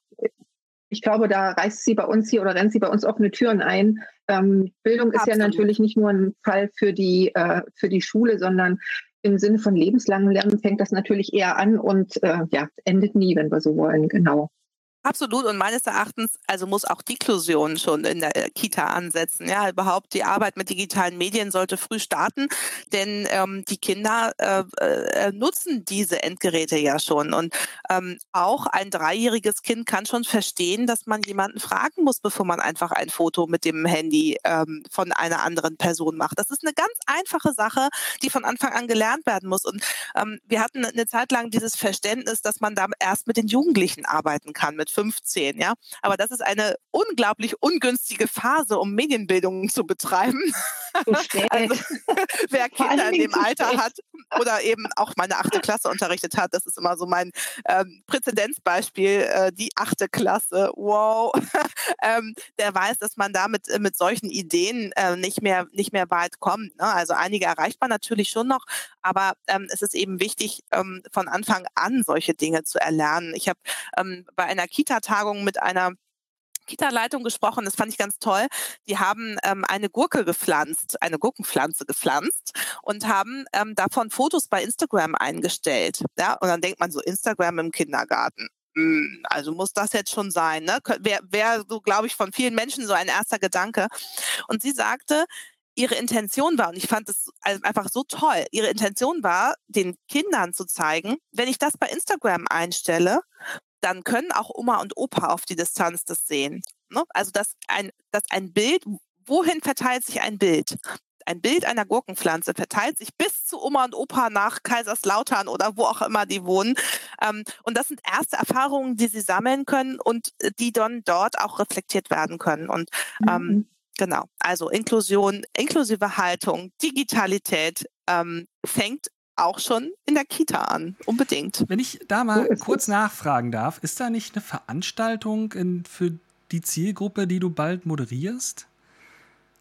ich glaube, da reißt sie bei uns hier oder rennt sie bei uns offene Türen ein. Ähm, Bildung ist Absolut. ja natürlich nicht nur ein Fall für die, äh, für die Schule, sondern im Sinne von lebenslangem Lernen fängt das natürlich eher an und äh, ja, endet nie, wenn wir so wollen, genau. Absolut und meines Erachtens also muss auch Deklusion schon in der Kita ansetzen. Ja, überhaupt die Arbeit mit digitalen Medien sollte früh starten, denn ähm, die Kinder äh, äh, nutzen diese Endgeräte ja schon und ähm, auch ein dreijähriges Kind kann schon verstehen, dass man jemanden fragen muss, bevor man einfach ein Foto mit dem Handy ähm, von einer anderen Person macht. Das ist eine ganz einfache Sache, die von Anfang an gelernt werden muss und ähm, wir hatten eine Zeit lang dieses Verständnis, dass man da erst mit den Jugendlichen arbeiten kann, mit 15, ja. Aber das ist eine unglaublich ungünstige Phase, um Medienbildung zu betreiben. also, wer Kinder in dem Alter hat oder eben auch meine achte Klasse unterrichtet hat, das ist immer so mein ähm, Präzedenzbeispiel, äh, die achte Klasse, wow, ähm, der weiß, dass man damit äh, mit solchen Ideen äh, nicht mehr nicht mehr weit kommt. Ne? Also einige erreicht man natürlich schon noch, aber ähm, es ist eben wichtig, ähm, von Anfang an solche Dinge zu erlernen. Ich habe ähm, bei einer Kita Kita-Tagung mit einer Kita-Leitung gesprochen, das fand ich ganz toll. Die haben ähm, eine Gurke gepflanzt, eine Gurkenpflanze gepflanzt und haben ähm, davon Fotos bei Instagram eingestellt. Ja? Und dann denkt man so, Instagram im Kindergarten. Hm, also muss das jetzt schon sein. Ne? Wäre wär so, glaube ich, von vielen Menschen so ein erster Gedanke. Und sie sagte, ihre Intention war, und ich fand das einfach so toll, ihre Intention war, den Kindern zu zeigen, wenn ich das bei Instagram einstelle, dann können auch Oma und Opa auf die Distanz das sehen. Ne? Also dass ein, dass ein Bild, wohin verteilt sich ein Bild? Ein Bild einer Gurkenpflanze verteilt sich bis zu Oma und Opa nach Kaiserslautern oder wo auch immer die wohnen. Ähm, und das sind erste Erfahrungen, die sie sammeln können und äh, die dann dort auch reflektiert werden können. Und ähm, mhm. genau, also Inklusion, inklusive Haltung, Digitalität ähm, fängt auch schon in der Kita an, unbedingt. Wenn ich da mal kurz nachfragen darf, ist da nicht eine Veranstaltung in, für die Zielgruppe, die du bald moderierst?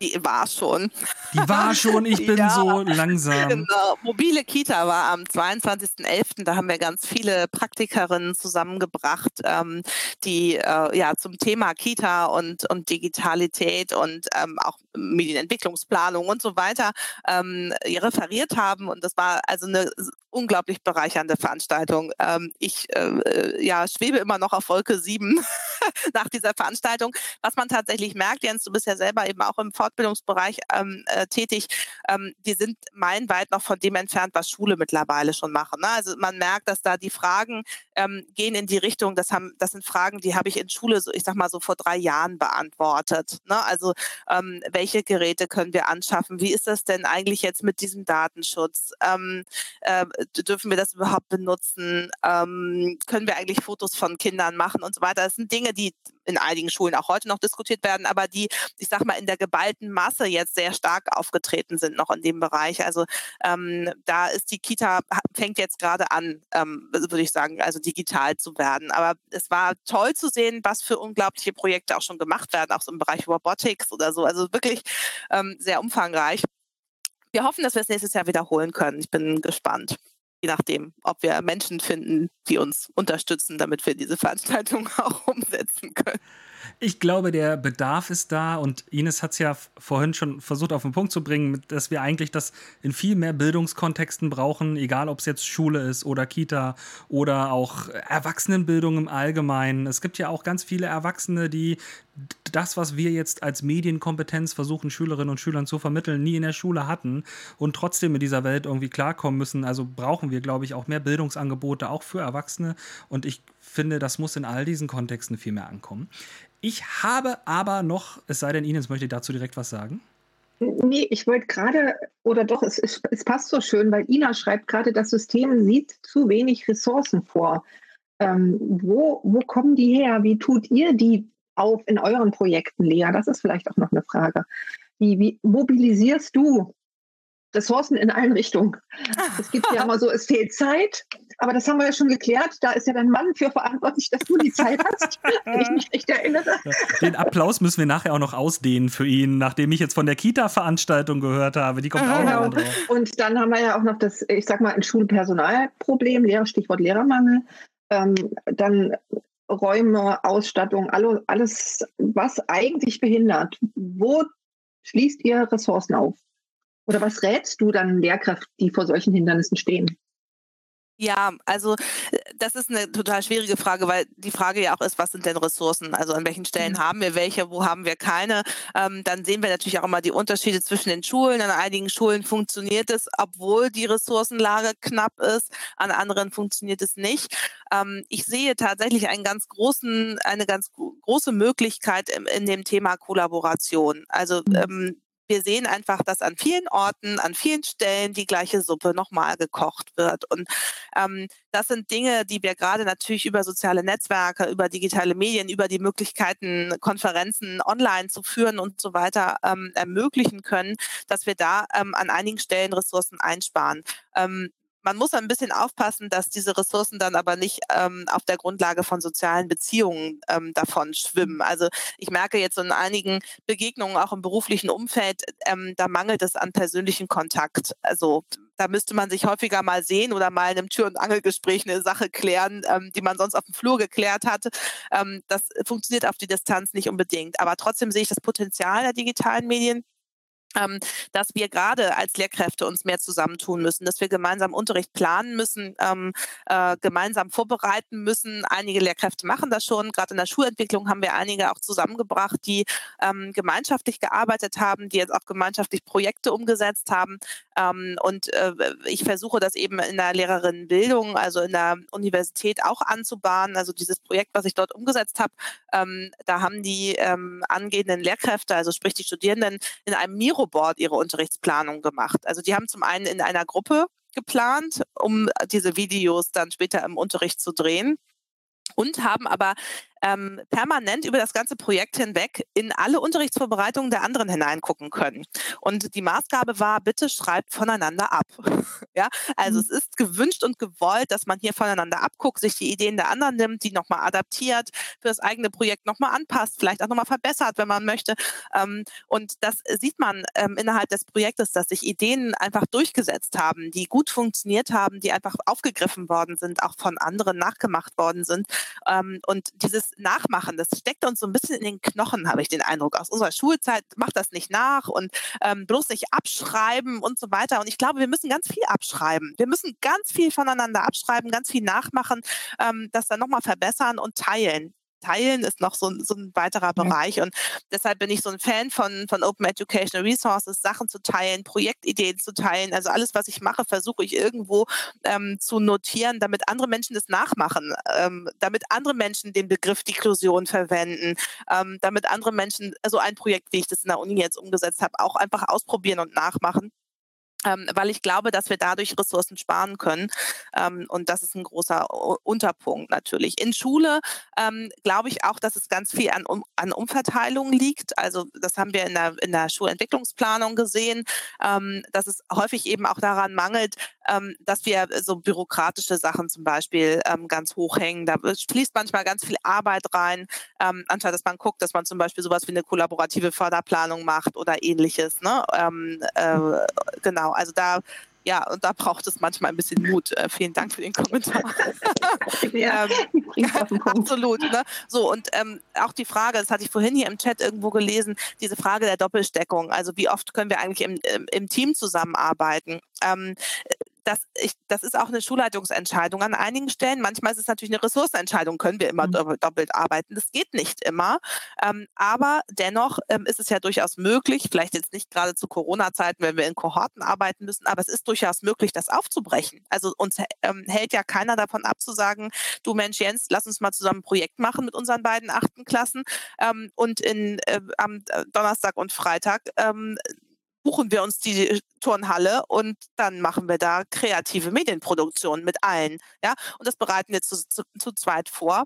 Die war schon. Die war schon, ich bin ja, so langsam. Genau. Mobile Kita war am 22.11. Da haben wir ganz viele Praktikerinnen zusammengebracht, ähm, die äh, ja zum Thema Kita und, und Digitalität und ähm, auch Medienentwicklungsplanung und so weiter ähm, referiert haben. Und das war also eine unglaublich bereichernde Veranstaltung. Ähm, ich äh, ja, schwebe immer noch auf Wolke 7 nach dieser Veranstaltung. Was man tatsächlich merkt, Jens, du bist ja selber eben auch im Fortbildungsbereich ähm, äh, tätig, ähm, die sind meilenweit noch von dem entfernt, was Schule mittlerweile schon machen. Ne? Also man merkt, dass da die Fragen ähm, gehen in die Richtung, das, haben, das sind Fragen, die habe ich in Schule, so, ich sag mal so vor drei Jahren beantwortet. Ne? Also ähm, welche Geräte können wir anschaffen? Wie ist das denn eigentlich jetzt mit diesem Datenschutz? Ähm, äh, dürfen wir das überhaupt benutzen? Ähm, können wir eigentlich Fotos von Kindern machen und so weiter? Das sind Dinge, die in einigen Schulen auch heute noch diskutiert werden, aber die, ich sag mal, in der geballten Masse jetzt sehr stark aufgetreten sind noch in dem Bereich. Also ähm, da ist die Kita, fängt jetzt gerade an, ähm, würde ich sagen, also digital zu werden. Aber es war toll zu sehen, was für unglaubliche Projekte auch schon gemacht werden, auch so im Bereich Robotics oder so. Also wirklich ähm, sehr umfangreich. Wir hoffen, dass wir es nächstes Jahr wiederholen können. Ich bin gespannt je nachdem, ob wir Menschen finden, die uns unterstützen, damit wir diese Veranstaltung auch umsetzen können. Ich glaube, der Bedarf ist da und Ines hat es ja vorhin schon versucht auf den Punkt zu bringen, dass wir eigentlich das in viel mehr Bildungskontexten brauchen, egal ob es jetzt Schule ist oder Kita oder auch Erwachsenenbildung im Allgemeinen. Es gibt ja auch ganz viele Erwachsene, die das, was wir jetzt als Medienkompetenz versuchen, Schülerinnen und Schülern zu vermitteln, nie in der Schule hatten und trotzdem in dieser Welt irgendwie klarkommen müssen. Also brauchen wir, glaube ich, auch mehr Bildungsangebote, auch für Erwachsene. Und ich finde, das muss in all diesen Kontexten viel mehr ankommen. Ich habe aber noch, es sei denn, Ines möchte dazu direkt was sagen. Nee, ich wollte gerade, oder doch, es, es, passt so schön, weil Ina schreibt gerade, das System sieht zu wenig Ressourcen vor. Ähm, wo, wo kommen die her? Wie tut ihr die auf in euren Projekten, Lea? Das ist vielleicht auch noch eine Frage. Wie, wie mobilisierst du Ressourcen in allen Richtungen? Es gibt ja immer so, es fehlt Zeit, aber das haben wir ja schon geklärt. Da ist ja dein Mann für verantwortlich, dass du die Zeit hast, wenn ich mich recht erinnere. Den Applaus müssen wir nachher auch noch ausdehnen für ihn, nachdem ich jetzt von der Kita-Veranstaltung gehört habe. Die kommt auch genau. noch drauf. Und dann haben wir ja auch noch das, ich sag mal, ein Schulpersonalproblem, Stichwort Lehrermangel. Ähm, dann Räume, Ausstattung, alles, was eigentlich behindert. Wo schließt ihr Ressourcen auf? Oder was rätst du dann Lehrkräften, die vor solchen Hindernissen stehen? Ja, also äh, das ist eine total schwierige Frage, weil die Frage ja auch ist, was sind denn Ressourcen? Also an welchen Stellen mhm. haben wir welche, wo haben wir keine? Ähm, dann sehen wir natürlich auch immer die Unterschiede zwischen den Schulen. An einigen Schulen funktioniert es, obwohl die Ressourcenlage knapp ist. An anderen funktioniert es nicht. Ähm, ich sehe tatsächlich einen ganz großen, eine ganz große Möglichkeit in, in dem Thema Kollaboration. Also mhm. ähm, wir sehen einfach, dass an vielen Orten, an vielen Stellen die gleiche Suppe nochmal gekocht wird. Und ähm, das sind Dinge, die wir gerade natürlich über soziale Netzwerke, über digitale Medien, über die Möglichkeiten, Konferenzen online zu führen und so weiter ähm, ermöglichen können, dass wir da ähm, an einigen Stellen Ressourcen einsparen. Ähm, man muss ein bisschen aufpassen, dass diese Ressourcen dann aber nicht ähm, auf der Grundlage von sozialen Beziehungen ähm, davon schwimmen. Also ich merke jetzt in einigen Begegnungen auch im beruflichen Umfeld, ähm, da mangelt es an persönlichen Kontakt. Also da müsste man sich häufiger mal sehen oder mal in einem Tür- und Angelgespräch eine Sache klären, ähm, die man sonst auf dem Flur geklärt hat. Ähm, das funktioniert auf die Distanz nicht unbedingt. Aber trotzdem sehe ich das Potenzial der digitalen Medien ähm, dass wir gerade als Lehrkräfte uns mehr zusammentun müssen, dass wir gemeinsam Unterricht planen müssen, ähm, äh, gemeinsam vorbereiten müssen. Einige Lehrkräfte machen das schon. Gerade in der Schulentwicklung haben wir einige auch zusammengebracht, die ähm, gemeinschaftlich gearbeitet haben, die jetzt auch gemeinschaftlich Projekte umgesetzt haben. Ähm, und äh, ich versuche das eben in der Lehrerinnenbildung, also in der Universität auch anzubahnen. Also dieses Projekt, was ich dort umgesetzt habe, ähm, da haben die ähm, angehenden Lehrkräfte, also sprich die Studierenden, in einem Miro Miroboard ihre Unterrichtsplanung gemacht. Also die haben zum einen in einer Gruppe geplant, um diese Videos dann später im Unterricht zu drehen und haben aber ähm, permanent über das ganze Projekt hinweg in alle Unterrichtsvorbereitungen der anderen hineingucken können. Und die Maßgabe war, bitte schreibt voneinander ab. ja, also mhm. es ist gewünscht und gewollt, dass man hier voneinander abguckt, sich die Ideen der anderen nimmt, die nochmal adaptiert, für das eigene Projekt nochmal anpasst, vielleicht auch nochmal verbessert, wenn man möchte. Ähm, und das sieht man ähm, innerhalb des Projektes, dass sich Ideen einfach durchgesetzt haben, die gut funktioniert haben, die einfach aufgegriffen worden sind, auch von anderen nachgemacht worden sind. Ähm, und dieses Nachmachen, das steckt uns so ein bisschen in den Knochen, habe ich den Eindruck. Aus unserer Schulzeit macht das nicht nach und ähm, bloß nicht abschreiben und so weiter. Und ich glaube, wir müssen ganz viel abschreiben. Wir müssen ganz viel voneinander abschreiben, ganz viel nachmachen, ähm, das dann nochmal verbessern und teilen teilen ist noch so, so ein weiterer Bereich. Und deshalb bin ich so ein Fan von, von Open Educational Resources, Sachen zu teilen, Projektideen zu teilen. Also alles, was ich mache, versuche ich irgendwo ähm, zu notieren, damit andere Menschen das nachmachen, ähm, damit andere Menschen den Begriff Deklusion verwenden, ähm, damit andere Menschen so also ein Projekt, wie ich das in der Uni jetzt umgesetzt habe, auch einfach ausprobieren und nachmachen ähm, weil ich glaube, dass wir dadurch Ressourcen sparen können. Ähm, und das ist ein großer Unterpunkt natürlich. In Schule ähm, glaube ich auch, dass es ganz viel an, um, an Umverteilung liegt. Also das haben wir in der, in der Schulentwicklungsplanung gesehen, ähm, dass es häufig eben auch daran mangelt, ähm, dass wir so bürokratische Sachen zum Beispiel ähm, ganz hoch hängen. Da fließt manchmal ganz viel Arbeit rein, anstatt dass man guckt, dass man zum Beispiel sowas wie eine kollaborative Förderplanung macht oder ähnliches. Ne? äh, genau also da ja, und da braucht es manchmal ein bisschen Mut. Äh, vielen Dank für den Kommentar. ja, ähm, absolut. Ne? So, und ähm, auch die Frage, das hatte ich vorhin hier im Chat irgendwo gelesen, diese Frage der Doppelsteckung. Also wie oft können wir eigentlich im, im, im Team zusammenarbeiten? Ähm, das, ich, das ist auch eine Schulleitungsentscheidung an einigen Stellen. Manchmal ist es natürlich eine Ressourcenentscheidung, können wir immer mhm. doppelt arbeiten. Das geht nicht immer. Ähm, aber dennoch ähm, ist es ja durchaus möglich, vielleicht jetzt nicht gerade zu Corona-Zeiten, wenn wir in Kohorten arbeiten müssen, aber es ist durchaus möglich, das aufzubrechen. Also uns ähm, hält ja keiner davon ab zu sagen, du Mensch Jens, lass uns mal zusammen ein Projekt machen mit unseren beiden achten Klassen ähm, und in, äh, am äh, Donnerstag und Freitag ähm, buchen wir uns die Turnhalle und dann machen wir da kreative Medienproduktion mit allen. Ja? Und das bereiten wir zu, zu, zu zweit vor.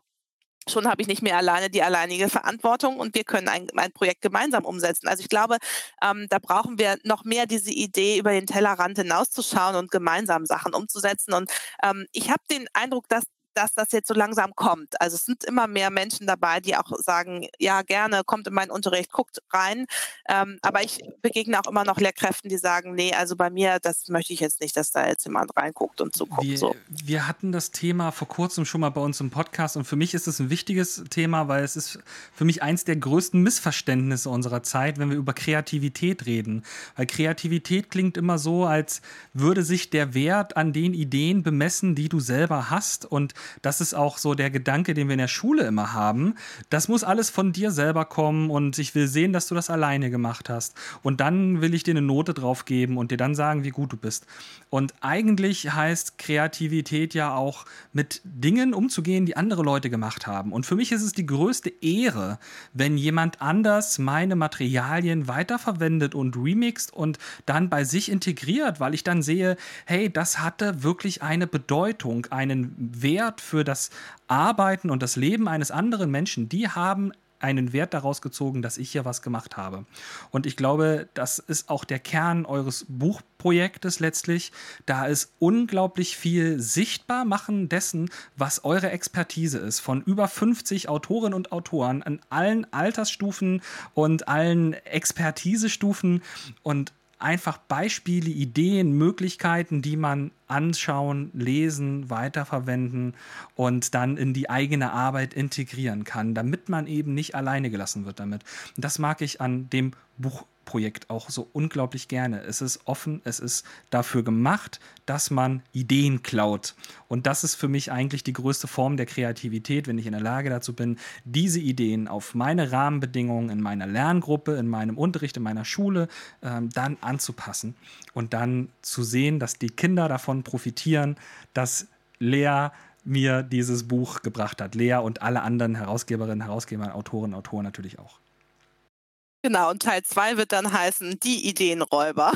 Schon habe ich nicht mehr alleine die alleinige Verantwortung und wir können ein, ein Projekt gemeinsam umsetzen. Also ich glaube, ähm, da brauchen wir noch mehr diese Idee, über den Tellerrand hinauszuschauen und gemeinsam Sachen umzusetzen. Und ähm, ich habe den Eindruck, dass dass das jetzt so langsam kommt. Also es sind immer mehr Menschen dabei, die auch sagen, ja gerne, kommt in meinen Unterricht, guckt rein. Ähm, aber ich begegne auch immer noch Lehrkräften, die sagen, nee, also bei mir, das möchte ich jetzt nicht, dass da jetzt jemand reinguckt und zuguckt. Wir, so. wir hatten das Thema vor kurzem schon mal bei uns im Podcast und für mich ist es ein wichtiges Thema, weil es ist für mich eins der größten Missverständnisse unserer Zeit, wenn wir über Kreativität reden. Weil Kreativität klingt immer so, als würde sich der Wert an den Ideen bemessen, die du selber hast und das ist auch so der Gedanke, den wir in der Schule immer haben. Das muss alles von dir selber kommen und ich will sehen, dass du das alleine gemacht hast. Und dann will ich dir eine Note drauf geben und dir dann sagen, wie gut du bist. Und eigentlich heißt Kreativität ja auch mit Dingen umzugehen, die andere Leute gemacht haben. Und für mich ist es die größte Ehre, wenn jemand anders meine Materialien weiterverwendet und remixt und dann bei sich integriert, weil ich dann sehe, hey, das hatte wirklich eine Bedeutung, einen Wert für das Arbeiten und das Leben eines anderen Menschen, die haben einen Wert daraus gezogen, dass ich hier was gemacht habe. Und ich glaube, das ist auch der Kern eures Buchprojektes letztlich. Da ist unglaublich viel sichtbar machen dessen, was eure Expertise ist. Von über 50 Autorinnen und Autoren an allen Altersstufen und allen Expertisestufen. Und einfach Beispiele, Ideen, Möglichkeiten, die man anschauen, lesen, weiterverwenden und dann in die eigene Arbeit integrieren kann, damit man eben nicht alleine gelassen wird damit. Und das mag ich an dem Buch Projekt auch so unglaublich gerne. Es ist offen, es ist dafür gemacht, dass man Ideen klaut. Und das ist für mich eigentlich die größte Form der Kreativität, wenn ich in der Lage dazu bin, diese Ideen auf meine Rahmenbedingungen in meiner Lerngruppe, in meinem Unterricht, in meiner Schule ähm, dann anzupassen und dann zu sehen, dass die Kinder davon profitieren, dass Lea mir dieses Buch gebracht hat. Lea und alle anderen Herausgeberinnen, Herausgeber, Autoren, Autoren natürlich auch. Genau, und Teil 2 wird dann heißen Die Ideenräuber.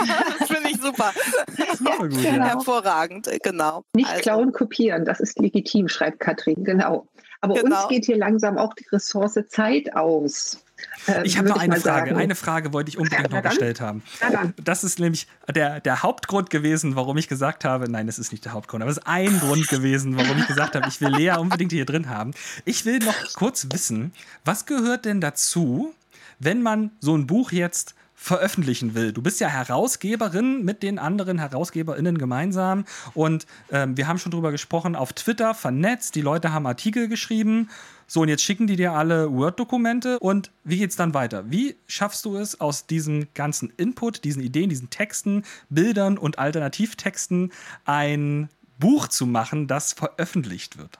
das finde ich super. Ja, gut, genau. Hervorragend, genau. Nicht also. klauen, kopieren, das ist legitim, schreibt Katrin, genau. Aber genau. uns geht hier langsam auch die Ressource Zeit aus. Äh, ich habe noch eine Frage. Sagen. Eine Frage wollte ich unbedingt ja, noch gestellt haben. Ja, das ist nämlich der, der Hauptgrund gewesen, warum ich gesagt habe, nein, das ist nicht der Hauptgrund, aber es ist ein Grund gewesen, warum ich gesagt habe, ich will Lea unbedingt hier drin haben. Ich will noch kurz wissen, was gehört denn dazu, wenn man so ein Buch jetzt veröffentlichen will. Du bist ja Herausgeberin mit den anderen HerausgeberInnen gemeinsam und ähm, wir haben schon drüber gesprochen, auf Twitter vernetzt, die Leute haben Artikel geschrieben. So, und jetzt schicken die dir alle Word-Dokumente und wie geht's dann weiter? Wie schaffst du es aus diesem ganzen Input, diesen Ideen, diesen Texten, Bildern und Alternativtexten ein Buch zu machen, das veröffentlicht wird?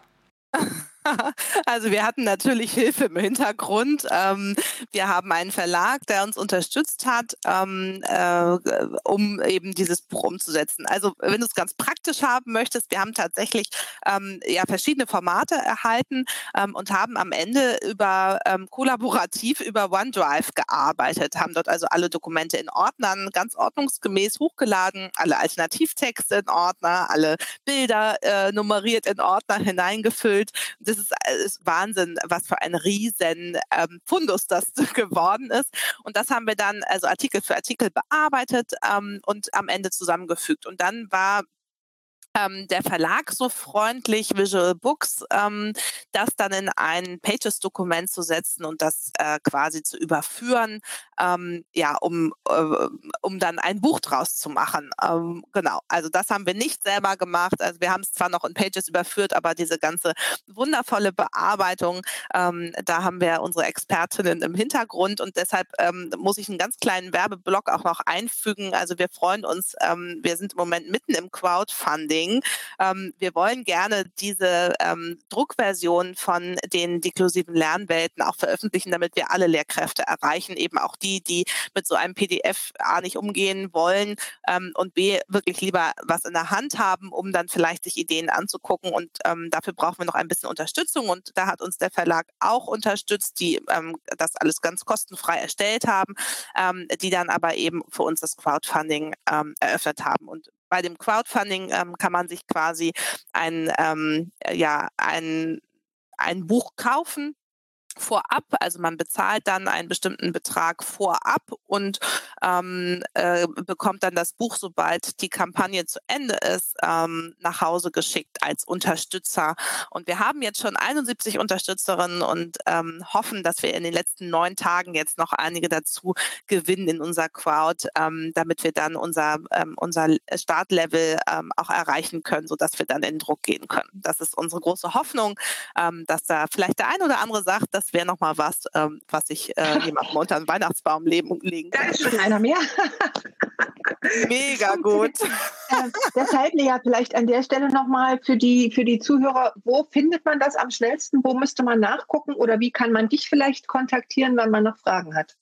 Also wir hatten natürlich Hilfe im Hintergrund. Ähm, wir haben einen Verlag, der uns unterstützt hat, ähm, äh, um eben dieses Buch umzusetzen. Also wenn du es ganz praktisch haben möchtest, wir haben tatsächlich ähm, ja verschiedene Formate erhalten und haben am Ende über kollaborativ über OneDrive gearbeitet, haben dort also alle Dokumente in Ordnern ganz ordnungsgemäß hochgeladen, alle Alternativtexte in Ordner, alle Bilder äh, nummeriert in Ordner hineingefüllt. Das das ist, äh, ist Wahnsinn, was für ein riesen ähm, Fundus das geworden ist. Und das haben wir dann also Artikel für Artikel bearbeitet ähm, und am Ende zusammengefügt. Und dann war ähm, der Verlag so freundlich, Visual Books, ähm, das dann in ein Pages-Dokument zu setzen und das äh, quasi zu überführen, ähm, ja, um, äh, um dann ein Buch draus zu machen. Ähm, genau, also das haben wir nicht selber gemacht. Also wir haben es zwar noch in Pages überführt, aber diese ganze wundervolle Bearbeitung, ähm, da haben wir unsere Expertinnen im Hintergrund und deshalb ähm, muss ich einen ganz kleinen Werbeblock auch noch einfügen. Also wir freuen uns, wir sind im Moment mitten im Crowdfunding. Marketing. Ähm, wir wollen gerne diese ähm, Druckversion von den deklusiven Lernwelten auch veröffentlichen, damit wir alle Lehrkräfte erreichen, eben auch die, die mit so einem PDF A nicht umgehen wollen ähm, und B wirklich lieber was in der Hand haben, um dann vielleicht sich Ideen anzugucken. Und ähm, dafür brauchen wir noch ein bisschen Unterstützung. Und da hat uns der Verlag auch unterstützt, die ähm, das alles ganz kostenfrei erstellt haben, ähm, die dann aber eben für uns das Crowdfunding eröffnet haben. Und bei dem Crowdfunding ähm, kann man sich quasi ein, ähm, ja, ein, ein Buch kaufen vorab, also man bezahlt dann einen bestimmten Betrag vorab und ähm, äh, bekommt dann das Buch, sobald die Kampagne zu Ende ist, ähm, nach Hause geschickt als Unterstützer. Und wir haben jetzt schon 71 Unterstützerinnen und ähm, hoffen, dass wir in den letzten neun Tagen jetzt noch einige dazu gewinnen in unser Crowd, ähm, damit wir dann unser, ähm, unser Startlevel ähm, auch erreichen können, sodass wir dann in Druck gehen können. Das ist unsere große Hoffnung, dass da vielleicht der ein oder andere sagt, dass das wäre noch mal was, ähm, was ich äh, jemandem unter den Weihnachtsbaum legen, legen kann. Da ist schon einer mehr. Mega gut. Äh, deshalb, Lea, vielleicht an der Stelle nochmal für die, für die Zuhörer, wo findet man das am schnellsten? Wo müsste man nachgucken oder wie kann man dich vielleicht kontaktieren, wenn man noch Fragen hat?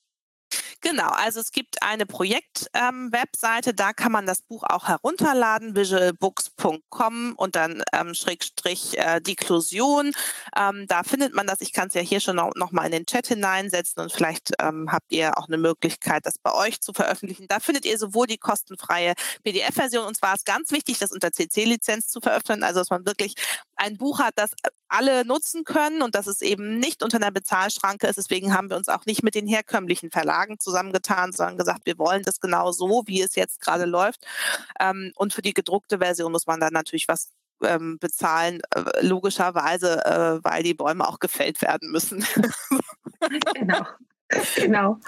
Genau, also es gibt eine Projekt-Webseite, ähm, da kann man das Buch auch herunterladen, visualbooks.com und dann ähm, Schrägstrich äh, Deklusion. Ähm, da findet man das. Ich kann es ja hier schon noch, noch, mal in den Chat hineinsetzen und vielleicht ähm, habt ihr auch eine Möglichkeit, das bei euch zu veröffentlichen. Da findet ihr sowohl die kostenfreie PDF-Version und zwar ist ganz wichtig, das unter CC-Lizenz zu veröffentlichen, also dass man wirklich ein Buch hat, das alle nutzen können und dass es eben nicht unter einer Bezahlschranke ist. Deswegen haben wir uns auch nicht mit den herkömmlichen Verlagen zusammengetan, sondern gesagt, wir wollen das genau so, wie es jetzt gerade läuft. Ähm, und für die gedruckte Version muss man dann natürlich was ähm, bezahlen, äh, logischerweise, äh, weil die Bäume auch gefällt werden müssen. genau. Genau.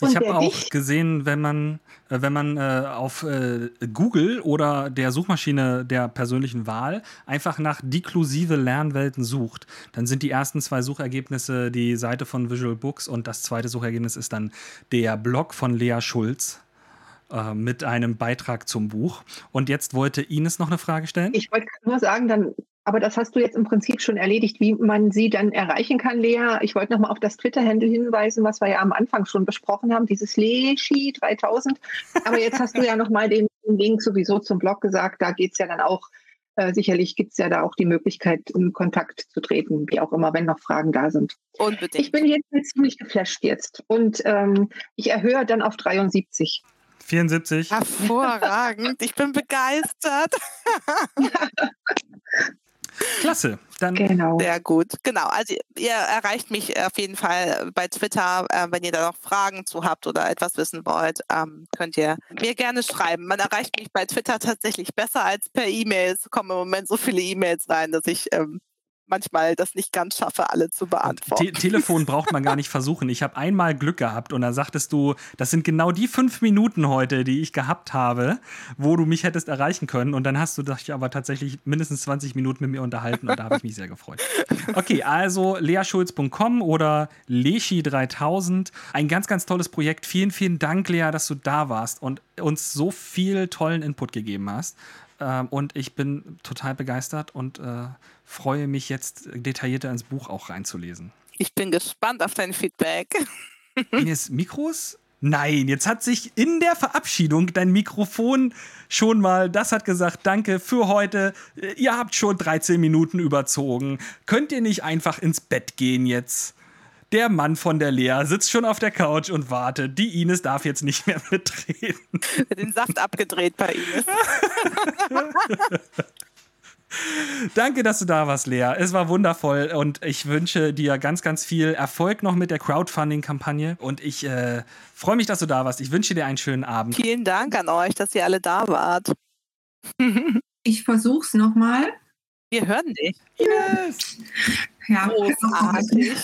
Und ich habe auch gesehen, wenn man, äh, wenn man äh, auf äh, Google oder der Suchmaschine der persönlichen Wahl einfach nach deklusive Lernwelten sucht, dann sind die ersten zwei Suchergebnisse die Seite von Visual Books und das zweite Suchergebnis ist dann der Blog von Lea Schulz äh, mit einem Beitrag zum Buch. Und jetzt wollte Ines noch eine Frage stellen. Ich wollte nur sagen, dann aber das hast du jetzt im Prinzip schon erledigt, wie man sie dann erreichen kann, Lea. Ich wollte noch mal auf das Twitter-Handle hinweisen, was wir ja am Anfang schon besprochen haben, dieses Leshi 3000. Aber jetzt hast du ja noch mal den Link sowieso zum Blog gesagt. Da geht es ja dann auch, äh, sicherlich gibt es ja da auch die Möglichkeit, in Kontakt zu treten, wie auch immer, wenn noch Fragen da sind. Unbedingt. Ich bin jetzt ziemlich geflasht jetzt und ähm, ich erhöhe dann auf 73. 74. Hervorragend. Ich bin begeistert. Klasse. Dann genau. Sehr gut. Genau. Also ihr erreicht mich auf jeden Fall bei Twitter, äh, wenn ihr da noch Fragen zu habt oder etwas wissen wollt, ähm, könnt ihr mir gerne schreiben. Man erreicht mich bei Twitter tatsächlich besser als per E-Mail. Es kommen im Moment so viele E-Mails rein, dass ich ähm, manchmal das nicht ganz schaffe, alle zu beantworten. Te Telefon braucht man gar nicht versuchen. Ich habe einmal Glück gehabt und dann sagtest du, das sind genau die fünf Minuten heute, die ich gehabt habe, wo du mich hättest erreichen können. Und dann hast du dich aber tatsächlich mindestens 20 Minuten mit mir unterhalten und da habe ich mich sehr gefreut. Okay, also leaschulz.com oder Leschi3000. Ein ganz, ganz tolles Projekt. Vielen, vielen Dank, Lea, dass du da warst und uns so viel tollen Input gegeben hast. Ähm, und ich bin total begeistert und äh, freue mich jetzt detaillierter ins Buch auch reinzulesen. Ich bin gespannt auf dein Feedback. Ines, Mikros? Nein, jetzt hat sich in der Verabschiedung dein Mikrofon schon mal, das hat gesagt, danke für heute. Ihr habt schon 13 Minuten überzogen. Könnt ihr nicht einfach ins Bett gehen jetzt? Der Mann von der Lea sitzt schon auf der Couch und wartet. Die Ines darf jetzt nicht mehr mitreden. Den Saft abgedreht bei Ines. Danke, dass du da warst, Lea. Es war wundervoll und ich wünsche dir ganz, ganz viel Erfolg noch mit der Crowdfunding-Kampagne. Und ich äh, freue mich, dass du da warst. Ich wünsche dir einen schönen Abend. Vielen Dank an euch, dass ihr alle da wart. ich versuch's nochmal. Wir hören dich. Yes! Ja, großartig.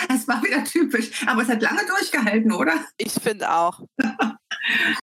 Es war wieder typisch, aber es hat lange durchgehalten, oder? Ich finde auch.